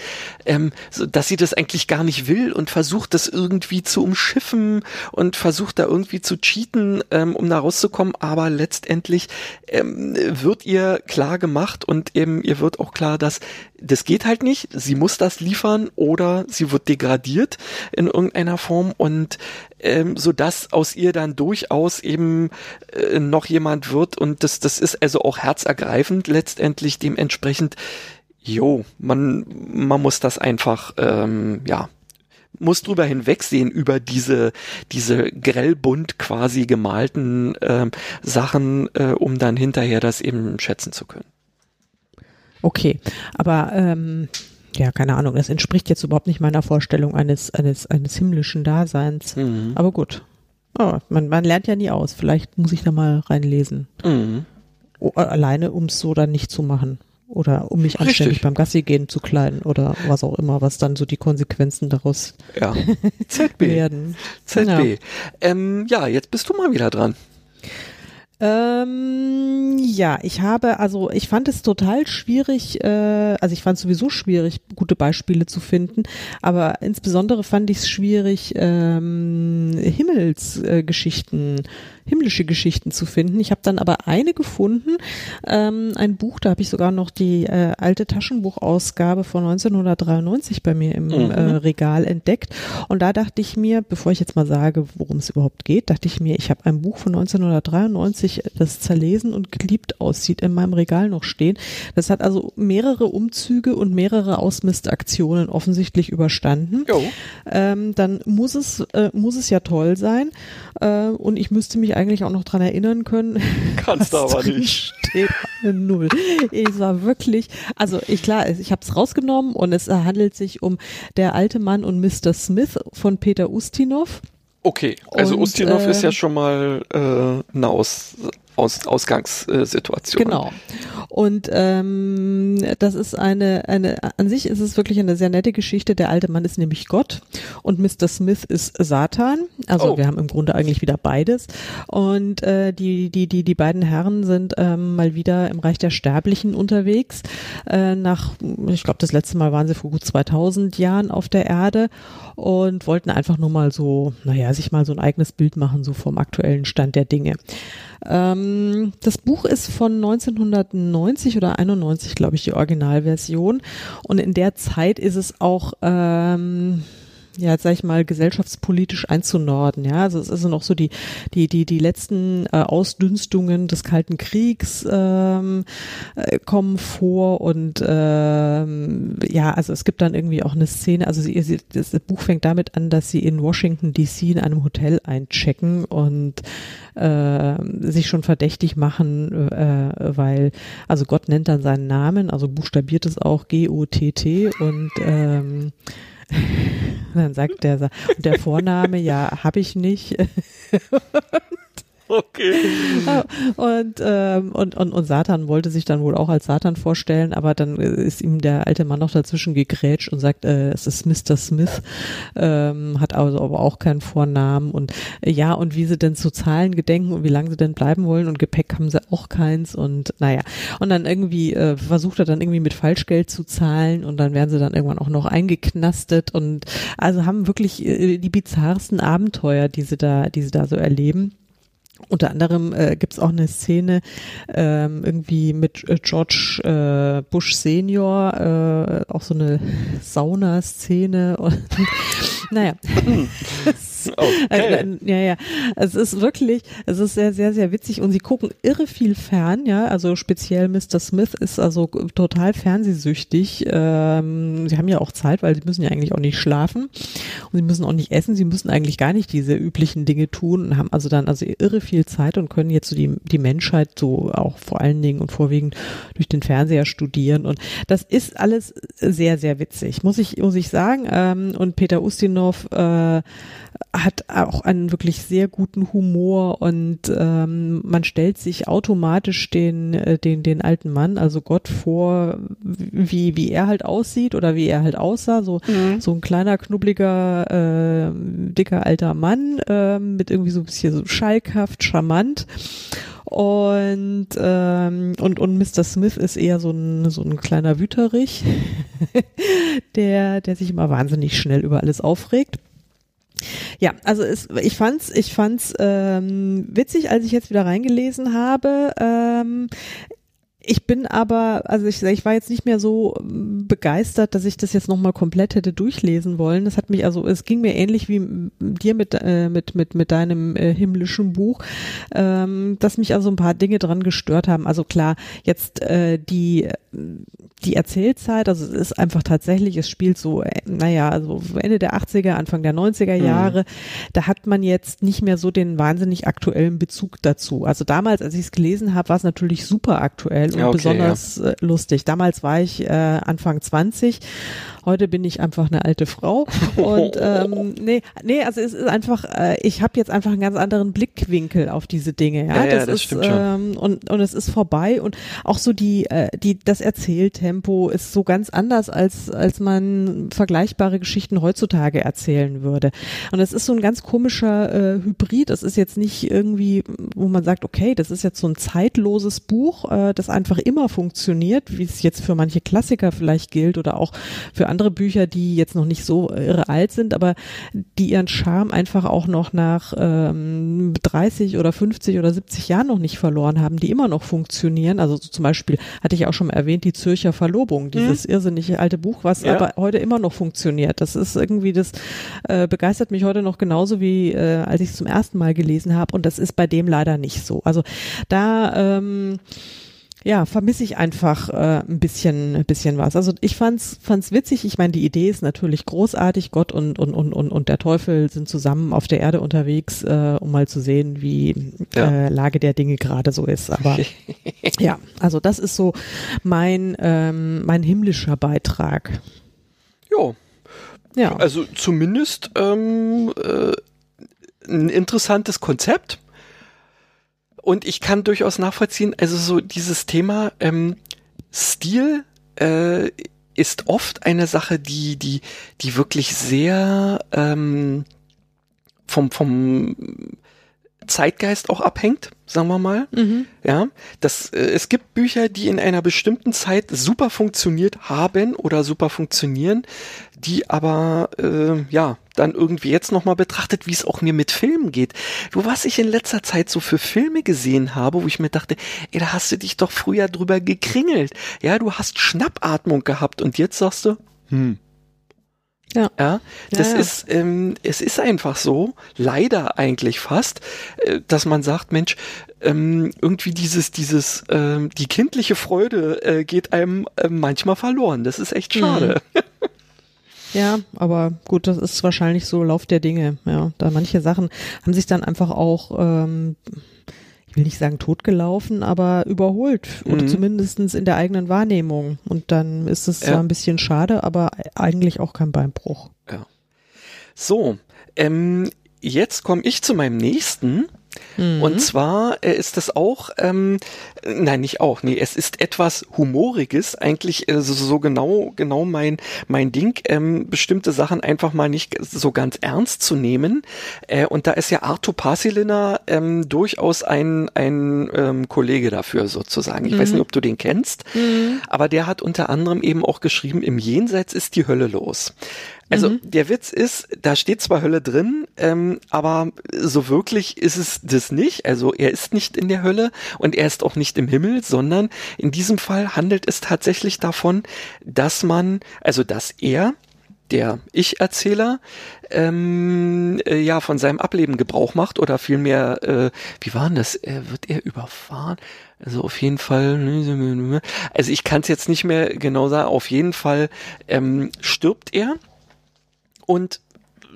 ähm, so, dass sie das eigentlich gar nicht will und versucht das irgendwie zu umschiffen und versucht da irgendwie zu cheaten, ähm, um da rauszukommen. Aber letztendlich ähm, wird ihr klar gemacht und eben ihr wird auch klar, dass das geht halt nicht. Sie muss das liefern oder sie wird degradiert in irgendeiner Form und ähm, so dass aus ihr dann durchaus eben äh, noch jemand wird und das das ist also auch herzergreifend letztendlich dementsprechend. Jo, man man muss das einfach ähm, ja muss drüber hinwegsehen über diese diese grellbunt quasi gemalten ähm, Sachen, äh, um dann hinterher das eben schätzen zu können. Okay, aber ähm, ja, keine Ahnung, das entspricht jetzt überhaupt nicht meiner Vorstellung eines, eines, eines himmlischen Daseins. Mhm. Aber gut. Oh, man, man lernt ja nie aus. Vielleicht muss ich da mal reinlesen. Mhm. O, alleine, um es so dann nicht zu machen. Oder um mich anständig beim Gassi gehen zu kleiden oder was auch immer, was dann so die Konsequenzen daraus ja. ZB. werden. ZB. Ja. Ähm, ja, jetzt bist du mal wieder dran. Ähm, ja, ich habe, also ich fand es total schwierig, äh, also ich fand es sowieso schwierig, gute Beispiele zu finden, aber insbesondere fand ich es schwierig, ähm, Himmelsgeschichten äh, himmlische Geschichten zu finden. Ich habe dann aber eine gefunden, ähm, ein Buch, da habe ich sogar noch die äh, alte Taschenbuchausgabe von 1993 bei mir im mhm. äh, Regal entdeckt. Und da dachte ich mir, bevor ich jetzt mal sage, worum es überhaupt geht, dachte ich mir, ich habe ein Buch von 1993, das zerlesen und geliebt aussieht, in meinem Regal noch stehen. Das hat also mehrere Umzüge und mehrere Ausmistaktionen offensichtlich überstanden. Ähm, dann muss es, äh, muss es ja toll sein. Äh, und ich müsste mich eigentlich auch noch dran erinnern können. Kannst du aber nicht. Steht null. Ich war wirklich, also ich klar, ich habe es rausgenommen und es handelt sich um der alte Mann und Mr. Smith von Peter Ustinov. Okay, also und, Ustinov äh, ist ja ähm, schon mal äh, eine Aus Aus, Ausgangssituation. Genau. Und ähm, das ist eine, eine, an sich ist es wirklich eine sehr nette Geschichte. Der alte Mann ist nämlich Gott und Mr. Smith ist Satan. Also oh. wir haben im Grunde eigentlich wieder beides. Und äh, die, die, die, die beiden Herren sind ähm, mal wieder im Reich der Sterblichen unterwegs. Äh, nach, ich glaube, das letzte Mal waren sie vor gut 2000 Jahren auf der Erde und wollten einfach nur mal so, naja, sich mal so ein eigenes Bild machen, so vom aktuellen Stand der Dinge. Ähm, das Buch ist von 1990 oder 91, glaube ich, die Originalversion. Und in der Zeit ist es auch ähm, ja, sag ich mal, gesellschaftspolitisch einzunorden. Ja, also es ist noch so die, die, die, die letzten äh, Ausdünstungen des Kalten Kriegs ähm, äh, kommen vor und ähm, ja, also es gibt dann irgendwie auch eine Szene, also sie, sie, das Buch fängt damit an, dass sie in Washington DC in einem Hotel einchecken und äh, sich schon verdächtig machen, äh, weil, also Gott nennt dann seinen Namen, also buchstabiert es auch G-O-T-T und ähm, dann sagt der, der Vorname, ja, habe ich nicht. Okay. Und, ähm, und, und, und Satan wollte sich dann wohl auch als Satan vorstellen, aber dann ist ihm der alte Mann noch dazwischen gegrätscht und sagt, äh, es ist Mr. Smith, ähm, hat also aber auch keinen Vornamen und äh, ja, und wie sie denn zu Zahlen gedenken und wie lange sie denn bleiben wollen und Gepäck haben sie auch keins und naja. Und dann irgendwie äh, versucht er dann irgendwie mit Falschgeld zu zahlen und dann werden sie dann irgendwann auch noch eingeknastet und also haben wirklich äh, die bizarrsten Abenteuer, die sie da, die sie da so erleben. Unter anderem äh, gibt es auch eine Szene ähm, irgendwie mit äh, George äh, Bush Senior, äh, auch so eine Sauna-Szene und naja. okay. äh, ja, ja. Es ist wirklich, es ist sehr, sehr, sehr witzig und sie gucken irre viel fern, ja. Also speziell Mr. Smith ist also total fernsehsüchtig. Ähm, sie haben ja auch Zeit, weil sie müssen ja eigentlich auch nicht schlafen und sie müssen auch nicht essen. Sie müssen eigentlich gar nicht diese üblichen Dinge tun und haben also dann also irre viel Zeit und können jetzt so die, die Menschheit so auch vor allen Dingen und vorwiegend durch den Fernseher studieren und das ist alles sehr, sehr witzig, muss ich, muss ich sagen. Ähm, und Peter Ustinov äh, hat auch einen wirklich sehr guten Humor und ähm, man stellt sich automatisch den, äh, den, den alten Mann, also Gott vor, wie, wie er halt aussieht oder wie er halt aussah. So, mhm. so ein kleiner, knubbeliger, äh, dicker alter Mann äh, mit irgendwie so ein bisschen so schalkhaft, charmant. Und, ähm, und, und Mr. Smith ist eher so ein, so ein kleiner Wüterich, der, der sich immer wahnsinnig schnell über alles aufregt. Ja, also es, ich fand's, ich fand's ähm, witzig, als ich jetzt wieder reingelesen habe. Ähm, ich bin aber, also ich, ich war jetzt nicht mehr so ähm, begeistert, dass ich das jetzt nochmal komplett hätte durchlesen wollen. Das hat mich, also es ging mir ähnlich wie dir mit, äh, mit, mit, mit deinem äh, himmlischen Buch, ähm, dass mich also ein paar Dinge dran gestört haben. Also klar, jetzt äh, die, die Erzählzeit, also es ist einfach tatsächlich, es spielt so, äh, naja, also Ende der 80er, Anfang der 90er mhm. Jahre, mhm. da hat man jetzt nicht mehr so den wahnsinnig aktuellen Bezug dazu. Also damals, als ich es gelesen habe, war es natürlich super aktuell und okay, besonders ja. Äh, lustig. Damals war ich äh, Anfang 20 Heute bin ich einfach eine alte Frau und ähm, nee, nee, also es ist einfach, äh, ich habe jetzt einfach einen ganz anderen Blickwinkel auf diese Dinge. Ja, ja, das, ja, das ist, stimmt schon. Ähm, und und es ist vorbei und auch so die äh, die das Erzähltempo ist so ganz anders als als man vergleichbare Geschichten heutzutage erzählen würde. Und es ist so ein ganz komischer äh, Hybrid. Es ist jetzt nicht irgendwie, wo man sagt, okay, das ist jetzt so ein zeitloses Buch, äh, das einfach immer funktioniert, wie es jetzt für manche Klassiker vielleicht gilt oder auch für andere Bücher, die jetzt noch nicht so irre alt sind, aber die ihren Charme einfach auch noch nach ähm, 30 oder 50 oder 70 Jahren noch nicht verloren haben, die immer noch funktionieren. Also so zum Beispiel hatte ich auch schon mal erwähnt, die Zürcher Verlobung, dieses mhm. irrsinnige alte Buch, was ja. aber heute immer noch funktioniert. Das ist irgendwie, das äh, begeistert mich heute noch genauso wie äh, als ich es zum ersten Mal gelesen habe und das ist bei dem leider nicht so. Also da ähm, ja, vermisse ich einfach äh, ein bisschen, ein bisschen was. Also ich fand's, fand's witzig. Ich meine, die Idee ist natürlich großartig. Gott und und und und und der Teufel sind zusammen auf der Erde unterwegs, äh, um mal zu sehen, wie ja. äh, Lage der Dinge gerade so ist. Aber ja, also das ist so mein ähm, mein himmlischer Beitrag. Jo. Ja. Also zumindest ähm, äh, ein interessantes Konzept und ich kann durchaus nachvollziehen, also so dieses Thema ähm, Stil äh, ist oft eine Sache, die, die, die wirklich sehr ähm, vom, vom Zeitgeist auch abhängt, sagen wir mal. Mhm. Ja, das, äh, es gibt Bücher, die in einer bestimmten Zeit super funktioniert haben oder super funktionieren, die aber äh, ja dann irgendwie jetzt nochmal betrachtet, wie es auch mir mit Filmen geht. Du, was ich in letzter Zeit so für Filme gesehen habe, wo ich mir dachte, ey, da hast du dich doch früher drüber gekringelt. Ja, du hast Schnappatmung gehabt und jetzt sagst du, hm, ja. ja das ja, ja. ist, ähm, es ist einfach so, leider eigentlich fast, äh, dass man sagt, Mensch, ähm, irgendwie dieses, dieses, ähm, die kindliche Freude äh, geht einem äh, manchmal verloren. Das ist echt schade. Mhm. Ja, aber gut, das ist wahrscheinlich so Lauf der Dinge. Ja, da manche Sachen haben sich dann einfach auch ähm, ich will nicht sagen totgelaufen, aber überholt mhm. oder zumindestens in der eigenen Wahrnehmung. Und dann ist es ja. zwar ein bisschen schade, aber eigentlich auch kein Beinbruch. Ja. So, ähm, jetzt komme ich zu meinem nächsten. Mhm. Und zwar äh, ist das auch, ähm, nein, nicht auch, nee, es ist etwas Humoriges, eigentlich äh, so, so genau, genau mein, mein Ding, ähm, bestimmte Sachen einfach mal nicht so ganz ernst zu nehmen. Äh, und da ist ja Arthur Pasilina ähm, durchaus ein, ein ähm, Kollege dafür sozusagen. Ich mhm. weiß nicht, ob du den kennst, mhm. aber der hat unter anderem eben auch geschrieben, im Jenseits ist die Hölle los. Also mhm. der Witz ist, da steht zwar Hölle drin, ähm, aber so wirklich ist es das nicht. Also er ist nicht in der Hölle und er ist auch nicht im Himmel, sondern in diesem Fall handelt es tatsächlich davon, dass man, also dass er der Ich-Erzähler ähm, äh, ja von seinem Ableben Gebrauch macht oder vielmehr, äh, wie war denn das? Äh, wird er überfahren? Also auf jeden Fall, also ich kann es jetzt nicht mehr genau sagen, auf jeden Fall ähm, stirbt er und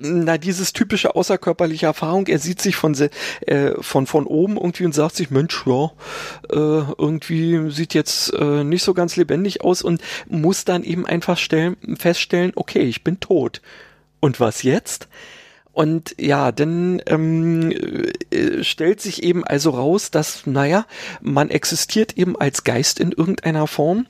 na, dieses typische außerkörperliche Erfahrung, er sieht sich von, äh, von, von oben irgendwie und sagt sich, Mensch, ja, äh, irgendwie sieht jetzt äh, nicht so ganz lebendig aus und muss dann eben einfach stellen, feststellen, okay, ich bin tot. Und was jetzt? Und ja, dann ähm, äh, stellt sich eben also raus, dass, naja, man existiert eben als Geist in irgendeiner Form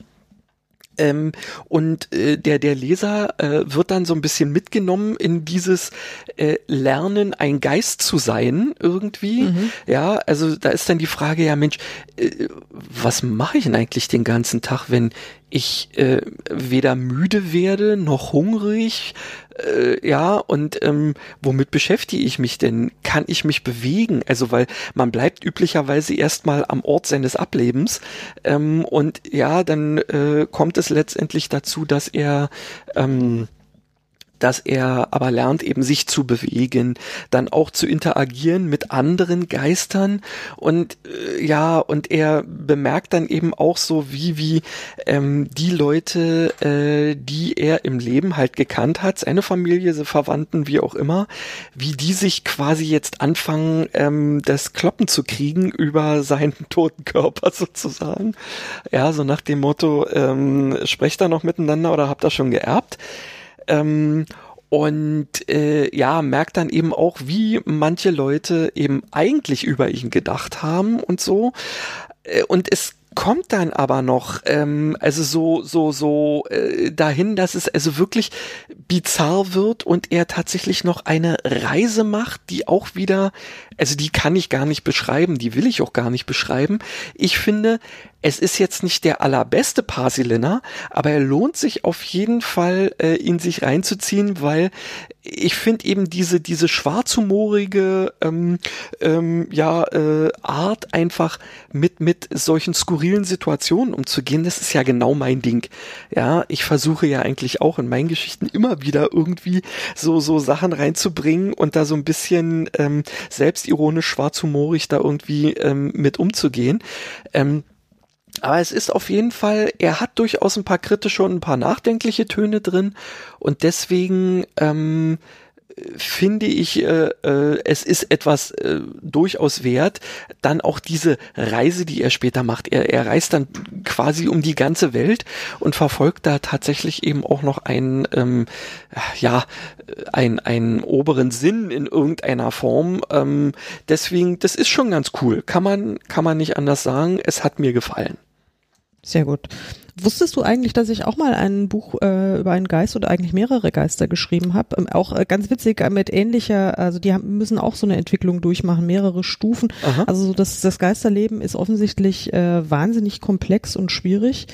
ähm, und äh, der, der Leser äh, wird dann so ein bisschen mitgenommen in dieses äh, Lernen, ein Geist zu sein irgendwie. Mhm. Ja, also da ist dann die Frage, ja Mensch, äh, was mache ich denn eigentlich den ganzen Tag, wenn ich äh, weder müde werde noch hungrig, äh, ja, und ähm, womit beschäftige ich mich denn? Kann ich mich bewegen? Also, weil man bleibt üblicherweise erstmal am Ort seines Ablebens ähm, und ja, dann äh, kommt es letztendlich dazu, dass er ähm, dass er aber lernt, eben sich zu bewegen, dann auch zu interagieren mit anderen Geistern und äh, ja, und er bemerkt dann eben auch so, wie, wie ähm, die Leute, äh, die er im Leben halt gekannt hat, seine Familie, seine Verwandten, wie auch immer, wie die sich quasi jetzt anfangen, ähm, das Kloppen zu kriegen über seinen toten Körper sozusagen. Ja, so nach dem Motto, ähm, sprecht da noch miteinander oder habt ihr schon geerbt? Ähm, und äh, ja, merkt dann eben auch, wie manche Leute eben eigentlich über ihn gedacht haben und so. Äh, und es kommt dann aber noch, ähm, also so, so, so äh, dahin, dass es also wirklich bizarr wird und er tatsächlich noch eine Reise macht, die auch wieder, also die kann ich gar nicht beschreiben, die will ich auch gar nicht beschreiben. Ich finde, es ist jetzt nicht der allerbeste Parsiliner, aber er lohnt sich auf jeden Fall, äh, ihn sich reinzuziehen, weil ich finde eben diese diese schwarzhumorige ähm, ähm, ja äh, Art einfach mit mit solchen skurrilen Situationen umzugehen, das ist ja genau mein Ding. Ja, ich versuche ja eigentlich auch in meinen Geschichten immer wieder irgendwie so so Sachen reinzubringen und da so ein bisschen ähm, selbstironisch schwarzhumorig da irgendwie ähm, mit umzugehen. Ähm, aber es ist auf jeden Fall, er hat durchaus ein paar kritische und ein paar nachdenkliche Töne drin und deswegen ähm, finde ich, äh, äh, es ist etwas äh, durchaus wert. Dann auch diese Reise, die er später macht. Er, er reist dann quasi um die ganze Welt und verfolgt da tatsächlich eben auch noch einen, ähm, ja, ein, einen oberen Sinn in irgendeiner Form. Ähm, deswegen, das ist schon ganz cool. Kann man, kann man nicht anders sagen. Es hat mir gefallen. Sehr gut. Wusstest du eigentlich, dass ich auch mal ein Buch äh, über einen Geist oder eigentlich mehrere Geister geschrieben habe? Ähm, auch äh, ganz witzig äh, mit ähnlicher, also die haben, müssen auch so eine Entwicklung durchmachen, mehrere Stufen. Aha. Also so das, das Geisterleben ist offensichtlich äh, wahnsinnig komplex und schwierig.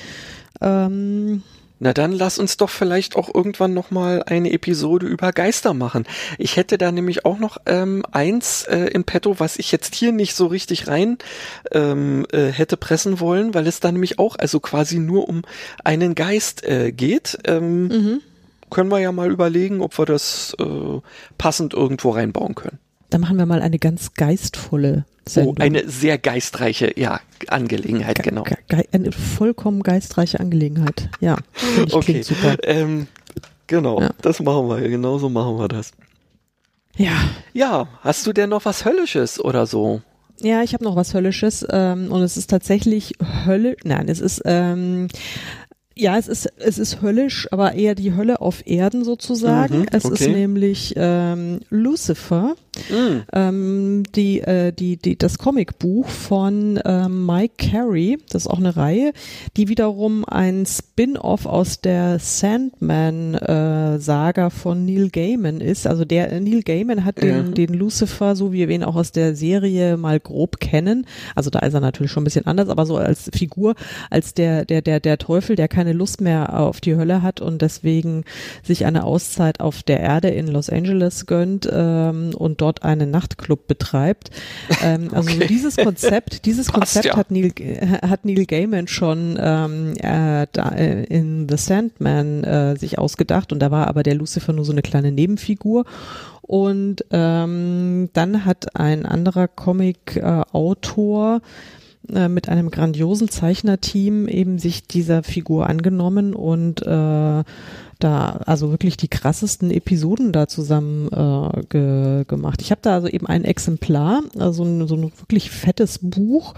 Ähm, na dann lass uns doch vielleicht auch irgendwann nochmal eine Episode über Geister machen. Ich hätte da nämlich auch noch ähm, eins äh, in petto, was ich jetzt hier nicht so richtig rein ähm, äh, hätte pressen wollen, weil es da nämlich auch also quasi nur um einen Geist äh, geht. Ähm, mhm. Können wir ja mal überlegen, ob wir das äh, passend irgendwo reinbauen können. Da machen wir mal eine ganz geistvolle Sendung. Oh, eine sehr geistreiche ja, Angelegenheit, ge genau. Ge eine vollkommen geistreiche Angelegenheit, ja. Okay, super. Ähm, genau, ja. das machen wir, genauso machen wir das. Ja. Ja, hast du denn noch was Höllisches oder so? Ja, ich habe noch was Höllisches ähm, und es ist tatsächlich Hölle. Nein, es ist ähm, ja, es ist, es ist höllisch, aber eher die Hölle auf Erden sozusagen. Mhm, es okay. ist nämlich ähm, Lucifer, mhm. ähm, die, äh, die, die, das Comicbuch von ähm, Mike Carey, das ist auch eine Reihe, die wiederum ein Spin-off aus der Sandman-Saga äh, von Neil Gaiman ist. Also der äh, Neil Gaiman hat den, ja. den Lucifer, so wie wir ihn auch aus der Serie mal grob kennen. Also da ist er natürlich schon ein bisschen anders, aber so als Figur, als der, der, der, der Teufel, der keine keine Lust mehr auf die Hölle hat und deswegen sich eine Auszeit auf der Erde in Los Angeles gönnt ähm, und dort einen Nachtclub betreibt. Ähm, also okay. dieses Konzept, dieses Passt, Konzept ja. hat Neil hat Neil Gaiman schon ähm, äh, da, äh, in The Sandman äh, sich ausgedacht und da war aber der Lucifer nur so eine kleine Nebenfigur und ähm, dann hat ein anderer Comic-Autor äh, äh, mit einem grandiosen Zeichnerteam eben sich dieser Figur angenommen und äh, da also wirklich die krassesten Episoden da zusammen äh, ge gemacht. Ich habe da also eben ein Exemplar, also ein, so ein wirklich fettes Buch.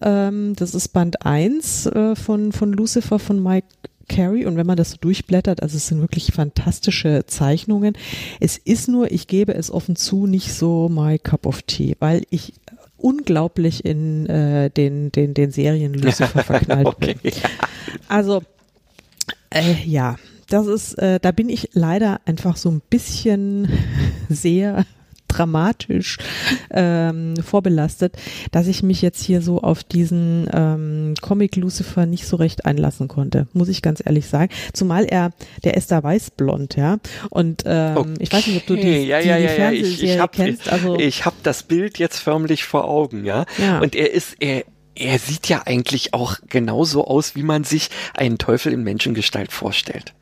Ähm, das ist Band 1 äh, von, von Lucifer von Mike Carey und wenn man das so durchblättert, also es sind wirklich fantastische Zeichnungen. Es ist nur, ich gebe es offen zu, nicht so my cup of tea, weil ich unglaublich in äh, den, den, den Serien Lucifer verknallt okay. bin. Also, äh, ja, das ist, äh, da bin ich leider einfach so ein bisschen sehr dramatisch ähm, vorbelastet, dass ich mich jetzt hier so auf diesen ähm, Comic Lucifer nicht so recht einlassen konnte, muss ich ganz ehrlich sagen. Zumal er, der ist da weißblond, ja. Und ähm, okay. ich weiß nicht, ob du die, ja, die, ja, ja, die Fernsehserie ich, ich hab, kennst. Also ich habe das Bild jetzt förmlich vor Augen, ja. ja. Und er ist, er, er sieht ja eigentlich auch genauso aus, wie man sich einen Teufel in Menschengestalt vorstellt.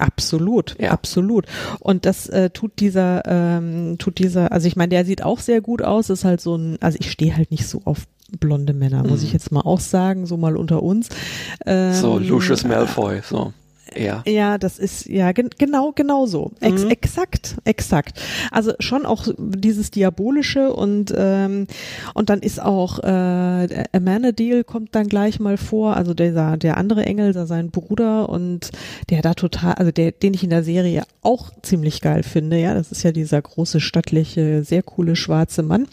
Absolut, ja. absolut. Und das äh, tut dieser, ähm, tut dieser, also ich meine, der sieht auch sehr gut aus, ist halt so ein, also ich stehe halt nicht so auf blonde Männer, muss mhm. ich jetzt mal auch sagen, so mal unter uns. Ähm, so Lucius Malfoy, so. Ja. Ja, das ist ja gen genau genau so. Ex mhm. Exakt, exakt. Also schon auch dieses diabolische und ähm, und dann ist auch äh, Amenadiel kommt dann gleich mal vor, also der der andere Engel, da sein Bruder und der da total, also der den ich in der Serie auch ziemlich geil finde, ja, das ist ja dieser große stattliche, sehr coole schwarze Mann.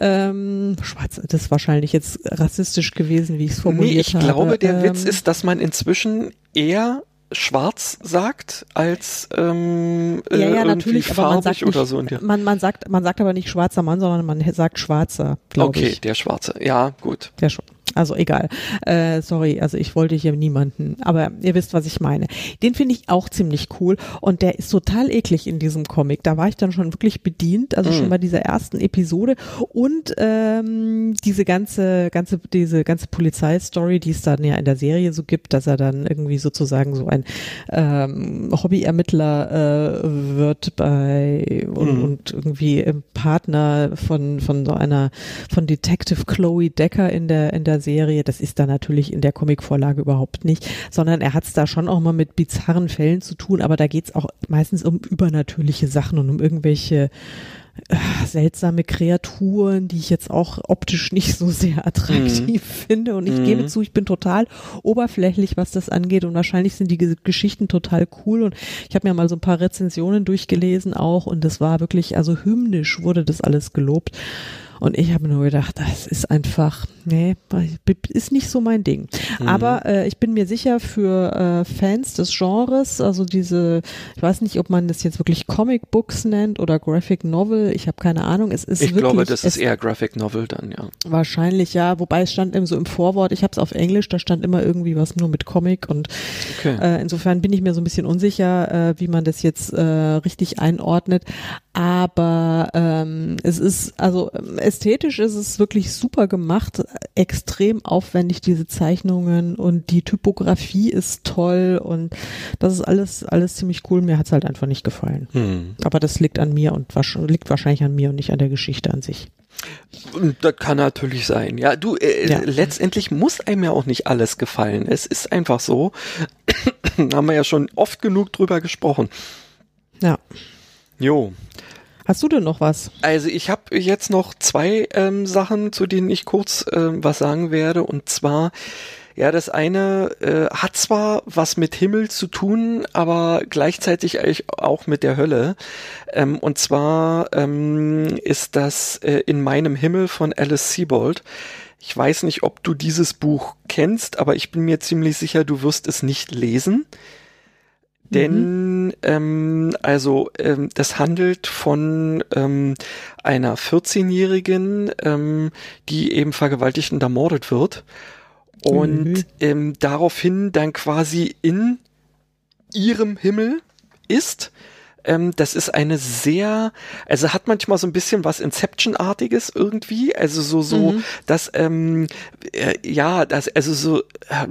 Ähm, schwarz, das ist wahrscheinlich jetzt rassistisch gewesen, wie ich es formuliert nee, ich habe. Ich glaube, der ähm, Witz ist, dass man inzwischen eher schwarz sagt als ähm, ja, ja, irgendwie natürlich, farbig nicht, oder so. Man, man sagt man sagt aber nicht schwarzer Mann, sondern man sagt schwarzer, glaube okay, ich. Okay, der schwarze. Ja, gut. Der, also egal. Äh, sorry, also ich wollte hier niemanden, aber ihr wisst, was ich meine. Den finde ich auch ziemlich cool und der ist total eklig in diesem Comic. Da war ich dann schon wirklich bedient, also mm. schon bei dieser ersten Episode und ähm, diese ganze, ganze, diese ganze Polizeistory, die es dann ja in der Serie so gibt, dass er dann irgendwie sozusagen so ein ähm, Hobbyermittler äh, wird bei und, mm. und irgendwie Partner von von so einer von Detective Chloe Decker in der in der Serie. Das ist da natürlich in der Comicvorlage überhaupt nicht, sondern er hat es da schon auch mal mit bizarren Fällen zu tun, aber da geht es auch meistens um übernatürliche Sachen und um irgendwelche äh, seltsame Kreaturen, die ich jetzt auch optisch nicht so sehr attraktiv mhm. finde. Und ich mhm. gebe zu, ich bin total oberflächlich, was das angeht. Und wahrscheinlich sind die Geschichten total cool. Und ich habe mir mal so ein paar Rezensionen durchgelesen auch. Und das war wirklich, also hymnisch wurde das alles gelobt. Und ich habe nur gedacht, das ist einfach, nee, ist nicht so mein Ding. Mhm. Aber äh, ich bin mir sicher für äh, Fans des Genres, also diese, ich weiß nicht, ob man das jetzt wirklich Comic Books nennt oder Graphic Novel, ich habe keine Ahnung. Es ist ich wirklich, glaube, das ist eher Graphic Novel dann, ja. Wahrscheinlich, ja. Wobei es stand eben so im Vorwort, ich habe es auf Englisch, da stand immer irgendwie was nur mit Comic und okay. äh, insofern bin ich mir so ein bisschen unsicher, äh, wie man das jetzt äh, richtig einordnet. Aber ähm, es ist, also es ästhetisch ist es wirklich super gemacht, extrem aufwendig, diese Zeichnungen und die Typografie ist toll und das ist alles, alles ziemlich cool. Mir hat es halt einfach nicht gefallen. Hm. Aber das liegt an mir und liegt wahrscheinlich an mir und nicht an der Geschichte an sich. Das kann natürlich sein. Ja, du, äh, ja. letztendlich muss einem ja auch nicht alles gefallen. Es ist einfach so. haben wir ja schon oft genug drüber gesprochen. Ja. Jo. Hast du denn noch was? Also ich habe jetzt noch zwei ähm, Sachen, zu denen ich kurz ähm, was sagen werde. Und zwar, ja, das eine äh, hat zwar was mit Himmel zu tun, aber gleichzeitig eigentlich auch mit der Hölle. Ähm, und zwar ähm, ist das äh, In meinem Himmel von Alice Sebold. Ich weiß nicht, ob du dieses Buch kennst, aber ich bin mir ziemlich sicher, du wirst es nicht lesen. Denn mhm. ähm, also ähm, das handelt von ähm, einer 14-Jährigen, ähm, die eben vergewaltigt und ermordet wird und mhm. ähm, daraufhin dann quasi in ihrem Himmel ist. Ähm, das ist eine sehr, also hat manchmal so ein bisschen was Inception-artiges irgendwie, also so so, mhm. dass ähm, äh, ja, das also so äh,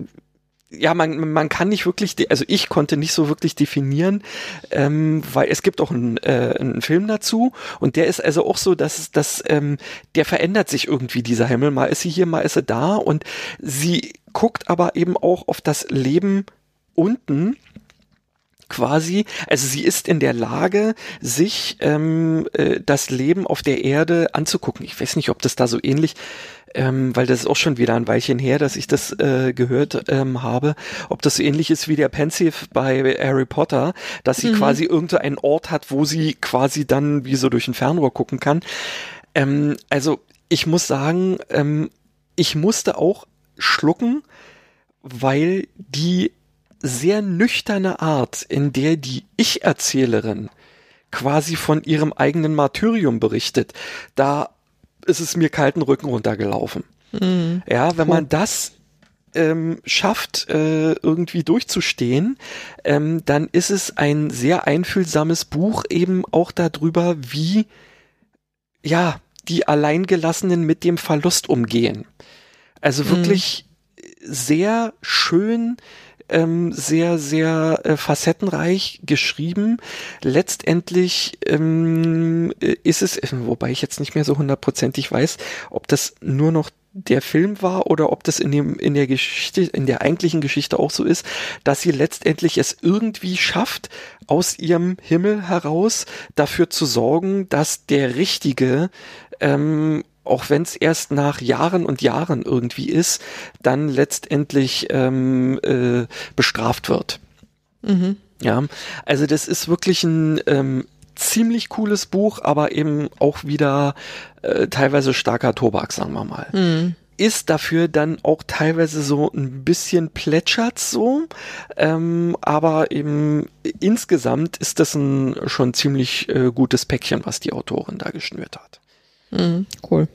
ja, man, man kann nicht wirklich, also ich konnte nicht so wirklich definieren, ähm, weil es gibt auch einen, äh, einen Film dazu und der ist also auch so, dass, dass ähm, der verändert sich irgendwie, dieser Himmel. Mal ist sie hier, mal ist sie da und sie guckt aber eben auch auf das Leben unten quasi, also sie ist in der Lage, sich ähm, äh, das Leben auf der Erde anzugucken. Ich weiß nicht, ob das da so ähnlich ähm, weil das ist auch schon wieder ein Weilchen her, dass ich das äh, gehört ähm, habe, ob das so ähnlich ist wie der Pensive bei Harry Potter, dass sie mhm. quasi irgendeinen Ort hat, wo sie quasi dann wie so durch ein Fernrohr gucken kann. Ähm, also ich muss sagen, ähm, ich musste auch schlucken, weil die sehr nüchterne Art, in der die Ich-Erzählerin quasi von ihrem eigenen Martyrium berichtet, da ist es mir kalten Rücken runtergelaufen. Mhm. Ja, wenn man das ähm, schafft, äh, irgendwie durchzustehen, ähm, dann ist es ein sehr einfühlsames Buch eben auch darüber, wie ja die Alleingelassenen mit dem Verlust umgehen. Also mhm. wirklich mhm. sehr schön ähm, sehr, sehr äh, facettenreich geschrieben. Letztendlich ähm, ist es, wobei ich jetzt nicht mehr so hundertprozentig weiß, ob das nur noch der Film war oder ob das in dem in der Geschichte in der eigentlichen Geschichte auch so ist, dass sie letztendlich es irgendwie schafft aus ihrem Himmel heraus dafür zu sorgen, dass der richtige ähm, auch wenn es erst nach Jahren und Jahren irgendwie ist, dann letztendlich ähm, äh, bestraft wird. Mhm. Ja, also das ist wirklich ein ähm, ziemlich cooles Buch, aber eben auch wieder äh, teilweise starker Tobak, sagen wir mal. Mhm. Ist dafür dann auch teilweise so ein bisschen plätschert so, ähm, aber eben insgesamt ist das ein schon ziemlich äh, gutes Päckchen, was die Autorin da geschnürt hat. Mhm, cool.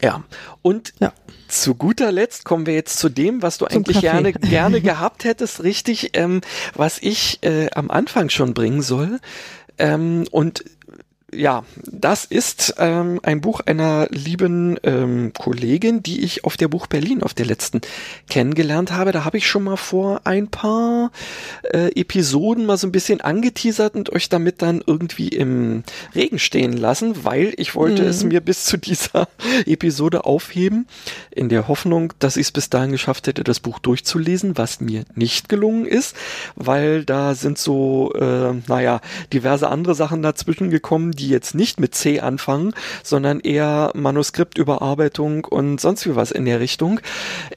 Ja. Und ja. zu guter Letzt kommen wir jetzt zu dem, was du Zum eigentlich gerne, gerne gehabt hättest, richtig, ähm, was ich äh, am Anfang schon bringen soll. Ähm, und ja, das ist ähm, ein Buch einer lieben ähm, Kollegin, die ich auf der Buch Berlin auf der letzten kennengelernt habe. Da habe ich schon mal vor ein paar äh, Episoden mal so ein bisschen angeteasert und euch damit dann irgendwie im Regen stehen lassen, weil ich wollte mhm. es mir bis zu dieser Episode aufheben, in der Hoffnung, dass ich es bis dahin geschafft hätte, das Buch durchzulesen, was mir nicht gelungen ist, weil da sind so, äh, naja, diverse andere Sachen dazwischen gekommen, die jetzt nicht mit C anfangen, sondern eher Manuskriptüberarbeitung und sonst wie was in der Richtung.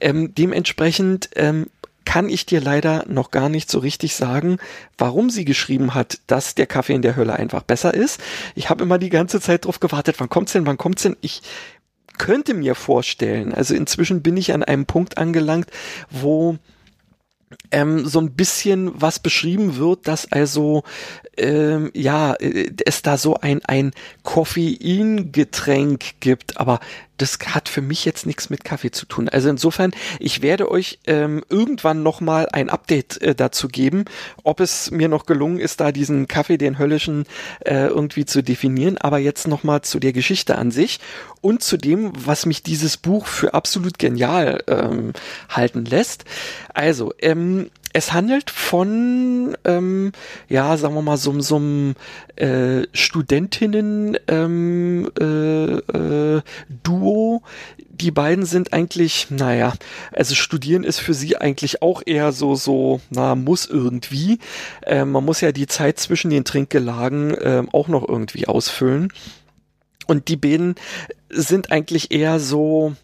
Ähm, dementsprechend ähm, kann ich dir leider noch gar nicht so richtig sagen, warum sie geschrieben hat, dass der Kaffee in der Hölle einfach besser ist. Ich habe immer die ganze Zeit drauf gewartet, wann kommt's denn, wann kommt's denn? Ich könnte mir vorstellen, also inzwischen bin ich an einem Punkt angelangt, wo ähm, so ein bisschen was beschrieben wird, dass also ähm, ja äh, es da so ein ein Koffeingetränk gibt, aber das hat für mich jetzt nichts mit Kaffee zu tun. Also insofern, ich werde euch ähm, irgendwann nochmal ein Update äh, dazu geben, ob es mir noch gelungen ist, da diesen Kaffee, den höllischen, äh, irgendwie zu definieren. Aber jetzt nochmal zu der Geschichte an sich und zu dem, was mich dieses Buch für absolut genial ähm, halten lässt. Also, ähm, es handelt von, ähm, ja, sagen wir mal, so, so einem äh, Studentinnen ähm, äh, äh. Die beiden sind eigentlich, naja, also studieren ist für sie eigentlich auch eher so, so, na, muss irgendwie. Äh, man muss ja die Zeit zwischen den Trinkgelagen äh, auch noch irgendwie ausfüllen. Und die beiden sind eigentlich eher so,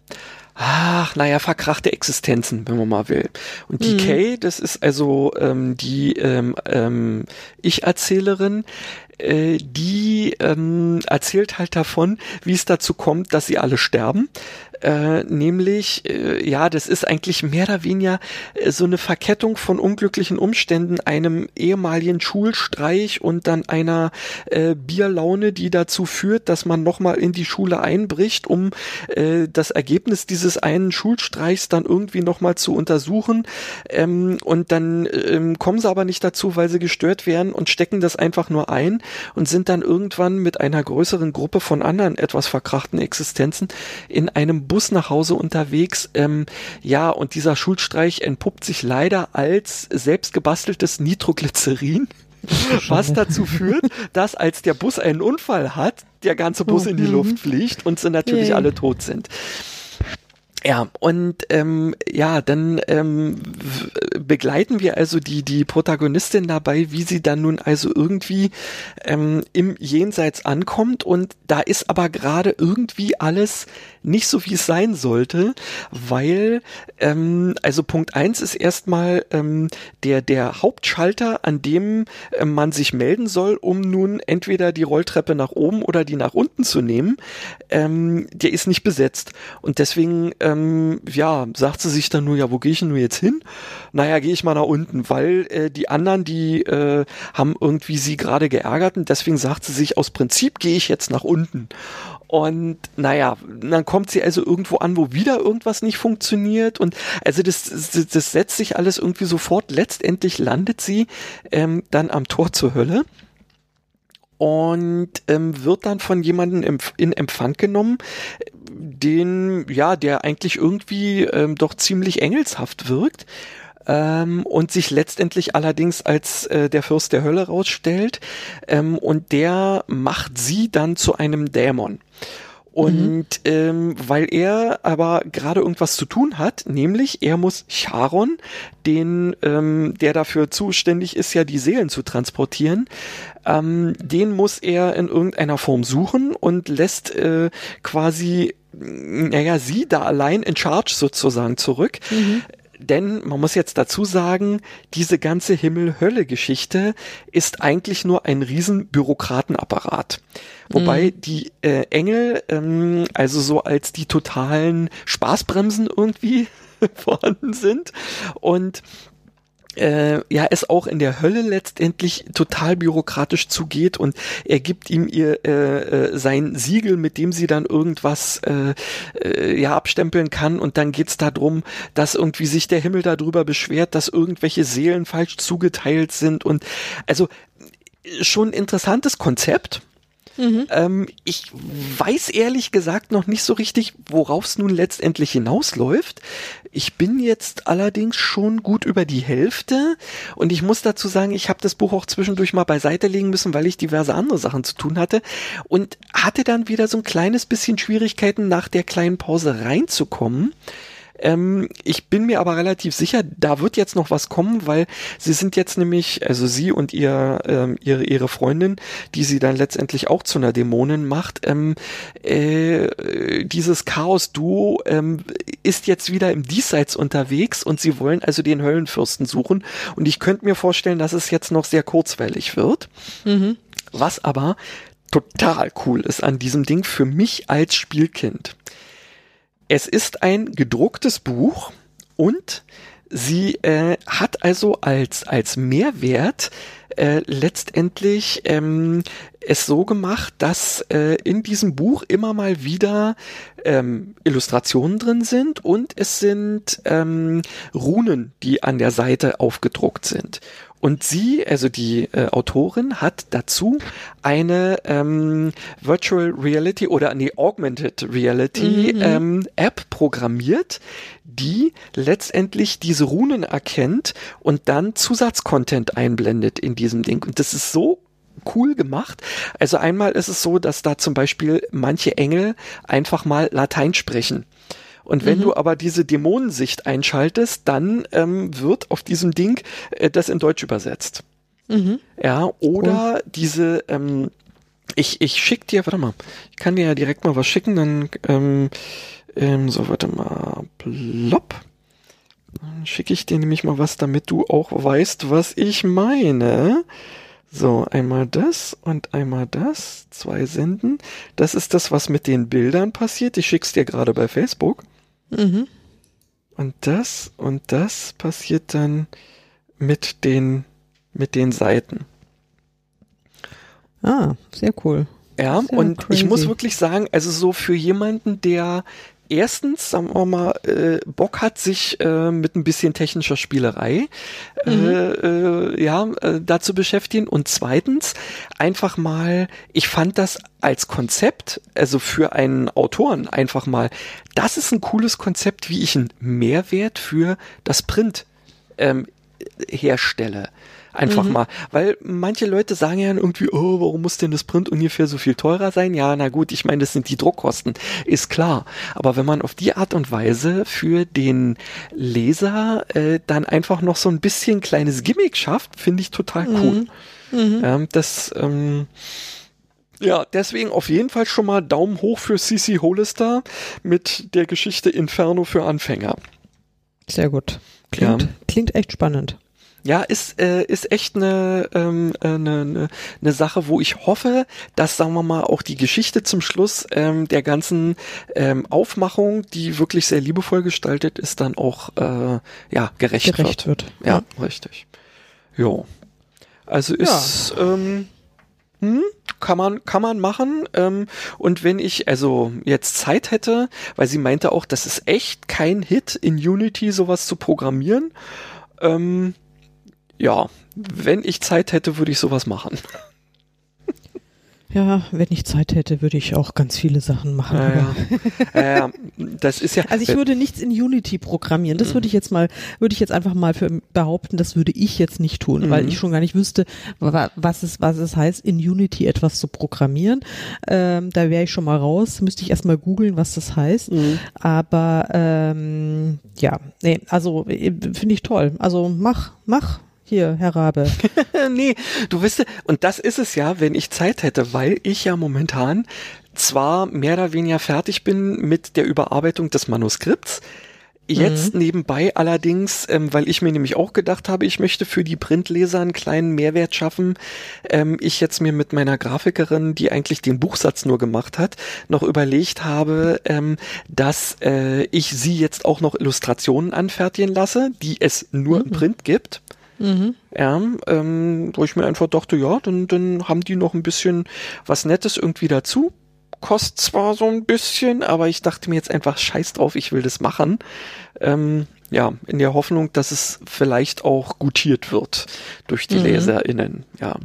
ach, naja, verkrachte Existenzen, wenn man mal will. Und die mhm. Kay, das ist also ähm, die ähm, ähm, Ich-Erzählerin, äh, die ähm, erzählt halt davon, wie es dazu kommt, dass sie alle sterben. Äh, nämlich, äh, ja, das ist eigentlich mehr oder weniger äh, so eine Verkettung von unglücklichen Umständen, einem ehemaligen Schulstreich und dann einer äh, Bierlaune, die dazu führt, dass man nochmal in die Schule einbricht, um äh, das Ergebnis dieses einen Schulstreichs dann irgendwie nochmal zu untersuchen. Ähm, und dann ähm, kommen sie aber nicht dazu, weil sie gestört werden und stecken das einfach nur ein und sind dann irgendwann mit einer größeren Gruppe von anderen etwas verkrachten Existenzen in einem Bus nach Hause unterwegs. Ähm, ja, und dieser Schulstreich entpuppt sich leider als selbstgebasteltes Nitroglycerin. Was dazu führt, dass als der Bus einen Unfall hat, der ganze Bus in die mhm. Luft fliegt und sie natürlich alle tot sind. Ja, und ähm, ja, dann ähm, begleiten wir also die, die Protagonistin dabei, wie sie dann nun also irgendwie ähm, im Jenseits ankommt und da ist aber gerade irgendwie alles nicht so, wie es sein sollte, weil, ähm, also Punkt eins ist erstmal ähm, der, der Hauptschalter, an dem äh, man sich melden soll, um nun entweder die Rolltreppe nach oben oder die nach unten zu nehmen, ähm, der ist nicht besetzt. Und deswegen, ähm, ja, sagt sie sich dann nur, ja, wo gehe ich denn nur jetzt hin? Naja, gehe ich mal nach unten, weil äh, die anderen, die äh, haben irgendwie sie gerade geärgert und deswegen sagt sie sich, aus Prinzip gehe ich jetzt nach unten. Und naja, dann kommt sie also irgendwo an, wo wieder irgendwas nicht funktioniert. Und also das, das, das setzt sich alles irgendwie sofort. Letztendlich landet sie ähm, dann am Tor zur Hölle und ähm, wird dann von jemandem in Empfang genommen, den, ja, der eigentlich irgendwie ähm, doch ziemlich engelshaft wirkt ähm, und sich letztendlich allerdings als äh, der Fürst der Hölle rausstellt ähm, und der macht sie dann zu einem Dämon. Und mhm. ähm, weil er aber gerade irgendwas zu tun hat, nämlich er muss Charon, den, ähm, der dafür zuständig ist, ja die Seelen zu transportieren, ähm, den muss er in irgendeiner Form suchen und lässt äh, quasi, naja, sie da allein in Charge sozusagen zurück. Mhm denn man muss jetzt dazu sagen, diese ganze Himmel-Hölle-Geschichte ist eigentlich nur ein riesen Bürokratenapparat. Wobei mhm. die äh, Engel ähm, also so als die totalen Spaßbremsen irgendwie vorhanden sind und äh, ja es auch in der Hölle letztendlich total bürokratisch zugeht und er gibt ihm ihr äh, äh, sein Siegel, mit dem sie dann irgendwas äh, äh, ja abstempeln kann und dann geht's darum, dass irgendwie sich der Himmel darüber beschwert, dass irgendwelche Seelen falsch zugeteilt sind und also schon interessantes Konzept Mhm. Ähm, ich weiß ehrlich gesagt noch nicht so richtig, worauf es nun letztendlich hinausläuft. Ich bin jetzt allerdings schon gut über die Hälfte und ich muss dazu sagen, ich habe das Buch auch zwischendurch mal beiseite legen müssen, weil ich diverse andere Sachen zu tun hatte und hatte dann wieder so ein kleines bisschen Schwierigkeiten nach der kleinen Pause reinzukommen. Ähm, ich bin mir aber relativ sicher, da wird jetzt noch was kommen, weil sie sind jetzt nämlich, also sie und ihr, ähm, ihre, ihre Freundin, die sie dann letztendlich auch zu einer Dämonin macht, ähm, äh, dieses Chaos-Duo ähm, ist jetzt wieder im Diesseits unterwegs und sie wollen also den Höllenfürsten suchen. Und ich könnte mir vorstellen, dass es jetzt noch sehr kurzweilig wird. Mhm. Was aber total cool ist an diesem Ding für mich als Spielkind. Es ist ein gedrucktes Buch und sie äh, hat also als, als Mehrwert äh, letztendlich ähm, es so gemacht, dass äh, in diesem Buch immer mal wieder ähm, Illustrationen drin sind und es sind ähm, Runen, die an der Seite aufgedruckt sind. Und sie, also die äh, Autorin, hat dazu eine ähm, Virtual Reality oder nee, Augmented Reality mhm. ähm, App programmiert, die letztendlich diese Runen erkennt und dann Zusatzcontent einblendet in diesem Ding. Und das ist so cool gemacht. Also einmal ist es so, dass da zum Beispiel manche Engel einfach mal Latein sprechen. Und wenn mhm. du aber diese Dämonensicht einschaltest, dann ähm, wird auf diesem Ding äh, das in Deutsch übersetzt. Mhm. Ja, oder cool. diese, ähm, ich, ich schick dir, warte mal, ich kann dir ja direkt mal was schicken, dann, ähm, ähm, so, warte mal, plopp. Dann schicke ich dir nämlich mal was, damit du auch weißt, was ich meine. So, einmal das und einmal das. Zwei senden. Das ist das, was mit den Bildern passiert. Ich schick's dir gerade bei Facebook. Mhm. Und das und das passiert dann mit den, mit den Seiten. Ah, sehr cool. Ja, sehr und crazy. ich muss wirklich sagen, also so für jemanden, der erstens, sagen wir mal, äh, Bock hat, sich äh, mit ein bisschen technischer Spielerei äh, mhm. äh, ja, äh, dazu beschäftigen und zweitens einfach mal, ich fand das als Konzept, also für einen Autoren einfach mal, das ist ein cooles Konzept, wie ich einen Mehrwert für das Print ähm, herstelle. Einfach mhm. mal. Weil manche Leute sagen ja irgendwie, oh, warum muss denn das Print ungefähr so viel teurer sein? Ja, na gut, ich meine, das sind die Druckkosten, ist klar. Aber wenn man auf die Art und Weise für den Leser äh, dann einfach noch so ein bisschen kleines Gimmick schafft, finde ich total cool. Mhm. Mhm. Ähm, das, ähm, ja, deswegen auf jeden Fall schon mal Daumen hoch für CC Hollister mit der Geschichte Inferno für Anfänger. Sehr gut. Klingt, ja. klingt echt spannend. Ja, ist, äh, ist echt eine, ähm, eine, äh, eine, eine Sache, wo ich hoffe, dass, sagen wir mal, auch die Geschichte zum Schluss ähm, der ganzen ähm, Aufmachung, die wirklich sehr liebevoll gestaltet ist, dann auch äh, ja, gerecht, gerecht wird. wird. Ja, ja, richtig. Jo. Also ist ja. ähm, hm, kann man kann man machen ähm, und wenn ich also jetzt Zeit hätte, weil sie meinte auch, das ist echt kein Hit in Unity sowas zu programmieren. Ähm, ja, wenn ich Zeit hätte, würde ich sowas machen. Ja, wenn ich Zeit hätte, würde ich auch ganz viele Sachen machen. Ja, ja. äh, das ist ja. Also ich würde nichts in Unity programmieren. Das würde ich jetzt mal, würde ich jetzt einfach mal für behaupten, das würde ich jetzt nicht tun, mhm. weil ich schon gar nicht wüsste, was es, was es heißt, in Unity etwas zu programmieren. Ähm, da wäre ich schon mal raus. Müsste ich erstmal googeln, was das heißt. Mhm. Aber ähm, ja, nee, also äh, finde ich toll. Also mach, mach hier, Herr Rabe. nee, du wisst, und das ist es ja, wenn ich Zeit hätte, weil ich ja momentan zwar mehr oder weniger fertig bin mit der Überarbeitung des Manuskripts, Jetzt mhm. nebenbei allerdings, ähm, weil ich mir nämlich auch gedacht habe, ich möchte für die Printleser einen kleinen Mehrwert schaffen, ähm, ich jetzt mir mit meiner Grafikerin, die eigentlich den Buchsatz nur gemacht hat, noch überlegt habe, ähm, dass äh, ich sie jetzt auch noch Illustrationen anfertigen lasse, die es nur mhm. im Print gibt. Mhm. Ja, ähm, wo ich mir einfach dachte, ja, dann, dann haben die noch ein bisschen was Nettes irgendwie dazu. Kostet zwar so ein bisschen, aber ich dachte mir jetzt einfach, scheiß drauf, ich will das machen. Ähm, ja, in der Hoffnung, dass es vielleicht auch gutiert wird durch die mhm. LeserInnen, ja.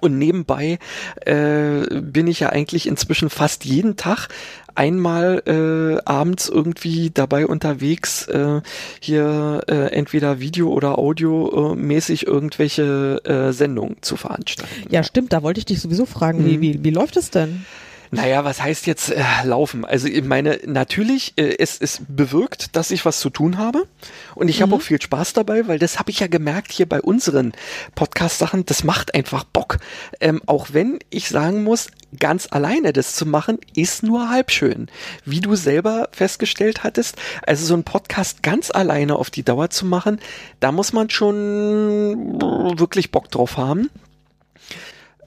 Und nebenbei äh, bin ich ja eigentlich inzwischen fast jeden Tag einmal äh, abends irgendwie dabei unterwegs, äh, hier äh, entweder Video- oder Audio-mäßig irgendwelche äh, Sendungen zu veranstalten. Ja, stimmt, da wollte ich dich sowieso fragen, mhm. wie, wie, wie läuft es denn? Naja, was heißt jetzt äh, laufen? Also ich meine, natürlich, äh, es, es bewirkt, dass ich was zu tun habe. Und ich mhm. habe auch viel Spaß dabei, weil das habe ich ja gemerkt hier bei unseren Podcast-Sachen, das macht einfach Bock. Ähm, auch wenn ich sagen muss, ganz alleine das zu machen, ist nur halb schön. Wie du selber festgestellt hattest, also so ein Podcast ganz alleine auf die Dauer zu machen, da muss man schon wirklich Bock drauf haben.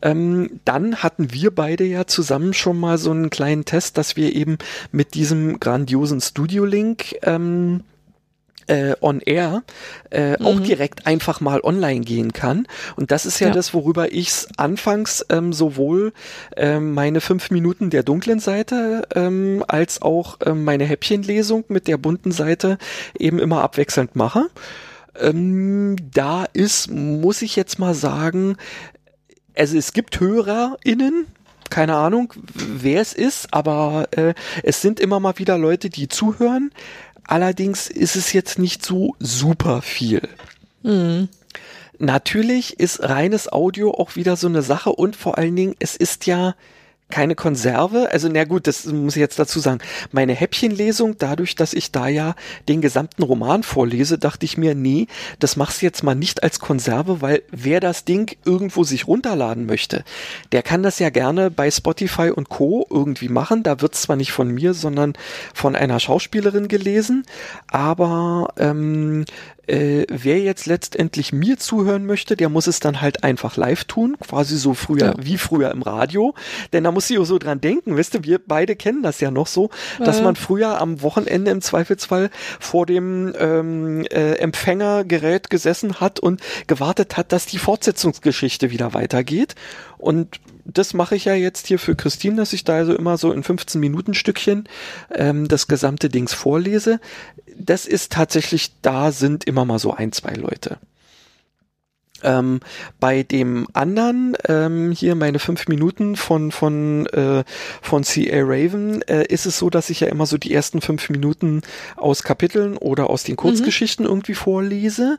Ähm, dann hatten wir beide ja zusammen schon mal so einen kleinen Test, dass wir eben mit diesem grandiosen Studio Link ähm, äh, on air äh, mhm. auch direkt einfach mal online gehen kann. Und das ist ja, ja. das, worüber ich anfangs ähm, sowohl ähm, meine fünf Minuten der dunklen Seite ähm, als auch ähm, meine Häppchenlesung mit der bunten Seite eben immer abwechselnd mache. Ähm, da ist, muss ich jetzt mal sagen, also es gibt HörerInnen, keine Ahnung, wer es ist, aber äh, es sind immer mal wieder Leute, die zuhören. Allerdings ist es jetzt nicht so super viel. Mhm. Natürlich ist reines Audio auch wieder so eine Sache und vor allen Dingen, es ist ja keine Konserve. Also, na gut, das muss ich jetzt dazu sagen. Meine Häppchenlesung, dadurch, dass ich da ja den gesamten Roman vorlese, dachte ich mir, nee, das machst du jetzt mal nicht als Konserve, weil wer das Ding irgendwo sich runterladen möchte, der kann das ja gerne bei Spotify und Co. irgendwie machen. Da wird zwar nicht von mir, sondern von einer Schauspielerin gelesen, aber ähm, äh, wer jetzt letztendlich mir zuhören möchte, der muss es dann halt einfach live tun, quasi so früher, ja. wie früher im Radio. Denn da muss ich auch so dran denken, wisst ihr, wir beide kennen das ja noch so, ja. dass man früher am Wochenende im Zweifelsfall vor dem ähm, äh, Empfängergerät gesessen hat und gewartet hat, dass die Fortsetzungsgeschichte wieder weitergeht. Und das mache ich ja jetzt hier für Christine, dass ich da also immer so in 15 Minuten Stückchen ähm, das gesamte Dings vorlese. Das ist tatsächlich, da sind immer mal so ein, zwei Leute. Ähm, bei dem anderen, ähm, hier meine fünf Minuten von, von, äh, von C.A. Raven, äh, ist es so, dass ich ja immer so die ersten fünf Minuten aus Kapiteln oder aus den Kurzgeschichten mhm. irgendwie vorlese.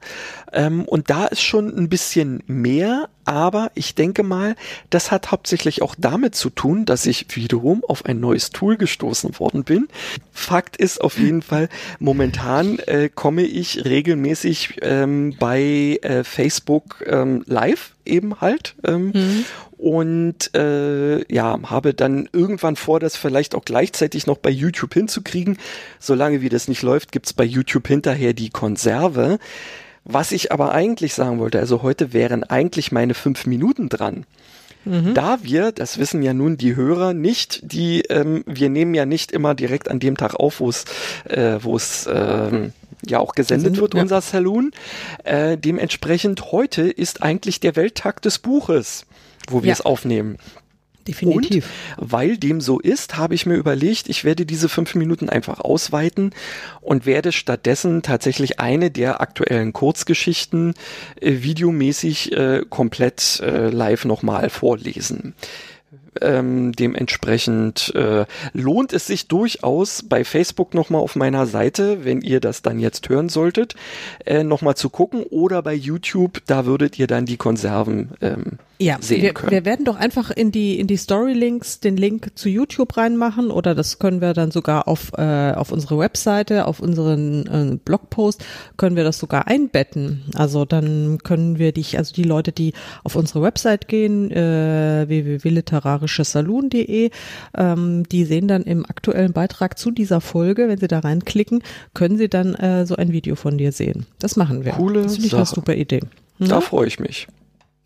Ähm, und da ist schon ein bisschen mehr, aber ich denke mal, das hat hauptsächlich auch damit zu tun, dass ich wiederum auf ein neues Tool gestoßen worden bin. Fakt ist auf jeden Fall, momentan äh, komme ich regelmäßig ähm, bei äh, Facebook ähm, live eben halt. Ähm, mhm. Und äh, ja, habe dann irgendwann vor, das vielleicht auch gleichzeitig noch bei YouTube hinzukriegen. Solange wie das nicht läuft, gibt's bei YouTube hinterher die Konserve. Was ich aber eigentlich sagen wollte, also heute wären eigentlich meine fünf Minuten dran. Mhm. Da wir, das wissen ja nun die Hörer nicht, die ähm, wir nehmen ja nicht immer direkt an dem Tag auf, wo es äh, wo es ähm, ja auch gesendet wird, ja. unser Saloon. Äh, dementsprechend heute ist eigentlich der Welttag des Buches, wo wir ja. es aufnehmen. Definitiv. Und weil dem so ist, habe ich mir überlegt, ich werde diese fünf Minuten einfach ausweiten und werde stattdessen tatsächlich eine der aktuellen Kurzgeschichten äh, videomäßig äh, komplett äh, live nochmal vorlesen. Ähm, dementsprechend äh, lohnt es sich durchaus bei Facebook nochmal auf meiner Seite, wenn ihr das dann jetzt hören solltet, äh, nochmal zu gucken oder bei YouTube, da würdet ihr dann die Konserven ähm, ja, sehen wir, können. Wir werden doch einfach in die in die Story Links den Link zu YouTube reinmachen oder das können wir dann sogar auf äh, auf unsere Webseite, auf unseren äh, Blogpost können wir das sogar einbetten. Also dann können wir dich, also die Leute, die auf unsere Website gehen, äh, www.literarisches-saloon.de, ähm, die sehen dann im aktuellen Beitrag zu dieser Folge, wenn sie da reinklicken, können sie dann äh, so ein Video von dir sehen. Das machen wir. Coole das finde ich eine super Idee. Da freue ich mich.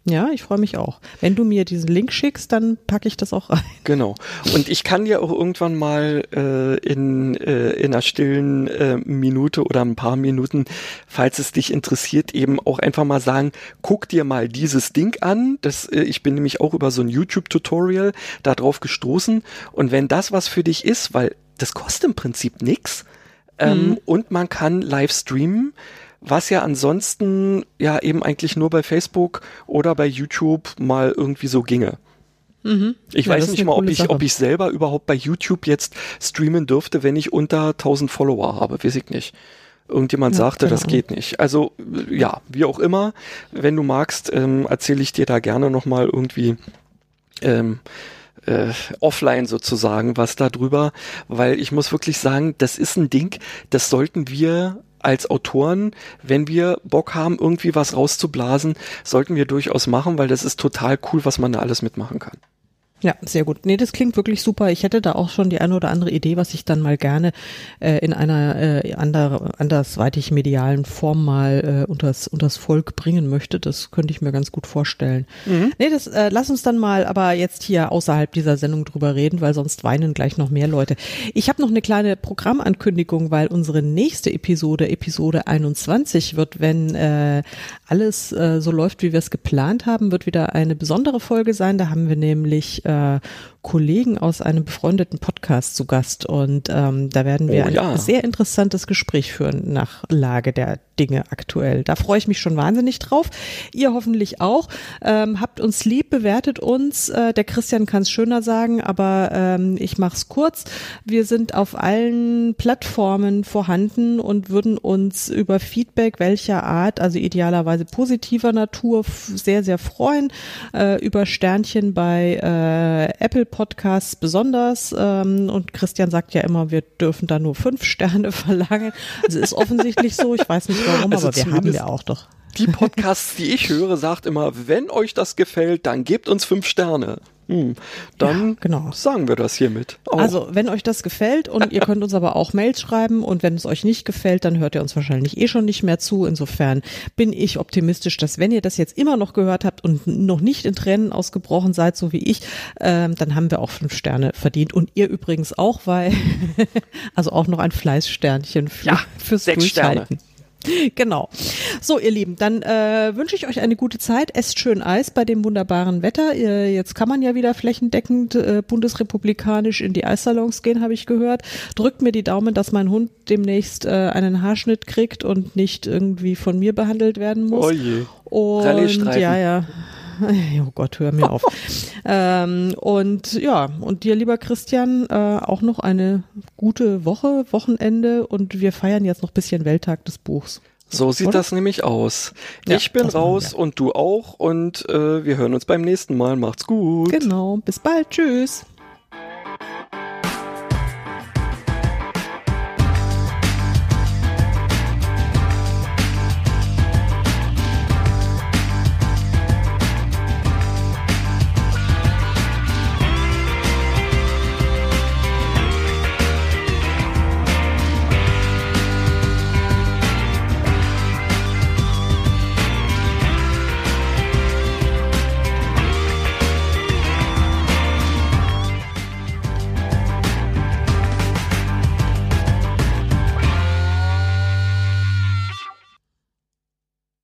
Ja, ich freue mich auch. Wenn du mir diesen Link schickst, dann packe ich das auch rein. Genau. Und ich kann dir auch irgendwann mal äh, in, äh, in einer stillen äh, Minute oder ein paar Minuten, falls es dich interessiert, eben auch einfach mal sagen, guck dir mal dieses Ding an. Das, äh, ich bin nämlich auch über so ein YouTube-Tutorial da drauf gestoßen. Und wenn das was für dich ist, weil das kostet im Prinzip nix ähm, mhm. und man kann live streamen, was ja ansonsten ja eben eigentlich nur bei Facebook oder bei YouTube mal irgendwie so ginge. Mhm. Ich ja, weiß nicht mal, ob ich, ob ich selber überhaupt bei YouTube jetzt streamen dürfte, wenn ich unter 1000 Follower habe, weiß ich nicht. Irgendjemand ja, sagte, das geht nicht. Also ja, wie auch immer, wenn du magst, ähm, erzähle ich dir da gerne nochmal irgendwie ähm, äh, offline sozusagen was da drüber, weil ich muss wirklich sagen, das ist ein Ding, das sollten wir als Autoren, wenn wir Bock haben, irgendwie was rauszublasen, sollten wir durchaus machen, weil das ist total cool, was man da alles mitmachen kann. Ja, sehr gut. Nee, das klingt wirklich super. Ich hätte da auch schon die eine oder andere Idee, was ich dann mal gerne äh, in einer äh, ander, andersweitig medialen Form mal äh, unters, unters Volk bringen möchte. Das könnte ich mir ganz gut vorstellen. Mhm. Nee, das äh, lass uns dann mal aber jetzt hier außerhalb dieser Sendung drüber reden, weil sonst weinen gleich noch mehr Leute. Ich habe noch eine kleine Programmankündigung, weil unsere nächste Episode, Episode 21, wird, wenn äh, alles äh, so läuft, wie wir es geplant haben, wird wieder eine besondere Folge sein. Da haben wir nämlich äh, Kollegen aus einem befreundeten Podcast zu Gast und ähm, da werden wir oh, ja. ein sehr interessantes Gespräch führen nach Lage der Dinge aktuell. Da freue ich mich schon wahnsinnig drauf. Ihr hoffentlich auch. Ähm, habt uns lieb, bewertet uns. Äh, der Christian kann es schöner sagen, aber ähm, ich mache es kurz. Wir sind auf allen Plattformen vorhanden und würden uns über Feedback welcher Art, also idealerweise positiver Natur, sehr, sehr freuen. Äh, über Sternchen bei äh, Apple Podcasts besonders. Ähm, und Christian sagt ja immer, wir dürfen da nur fünf Sterne verlangen. Also ist offensichtlich so. Ich weiß nicht, warum, also aber wir haben ja auch doch. Die Podcasts, die ich höre, sagt immer, wenn euch das gefällt, dann gebt uns fünf Sterne. Hm, dann ja, genau. sagen wir das hiermit. Auch. Also, wenn euch das gefällt und ihr könnt uns aber auch Mails schreiben und wenn es euch nicht gefällt, dann hört ihr uns wahrscheinlich eh schon nicht mehr zu. Insofern bin ich optimistisch, dass wenn ihr das jetzt immer noch gehört habt und noch nicht in Tränen ausgebrochen seid, so wie ich, ähm, dann haben wir auch fünf Sterne verdient und ihr übrigens auch, weil also auch noch ein Fleißsternchen für, ja, fürs sechs Durchhalten. Sterne. Genau. So, ihr Lieben, dann äh, wünsche ich euch eine gute Zeit. Esst schön Eis bei dem wunderbaren Wetter. Äh, jetzt kann man ja wieder flächendeckend äh, bundesrepublikanisch in die Eissalons gehen, habe ich gehört. Drückt mir die Daumen, dass mein Hund demnächst äh, einen Haarschnitt kriegt und nicht irgendwie von mir behandelt werden muss. Oh je. Und ja, ja. Oh Gott, hör mir auf. ähm, und ja, und dir, lieber Christian, äh, auch noch eine gute Woche, Wochenende und wir feiern jetzt noch ein bisschen Welttag des Buchs. So sieht Oder? das nämlich aus. Ja, ich bin raus und du auch und äh, wir hören uns beim nächsten Mal. Macht's gut. Genau, bis bald. Tschüss.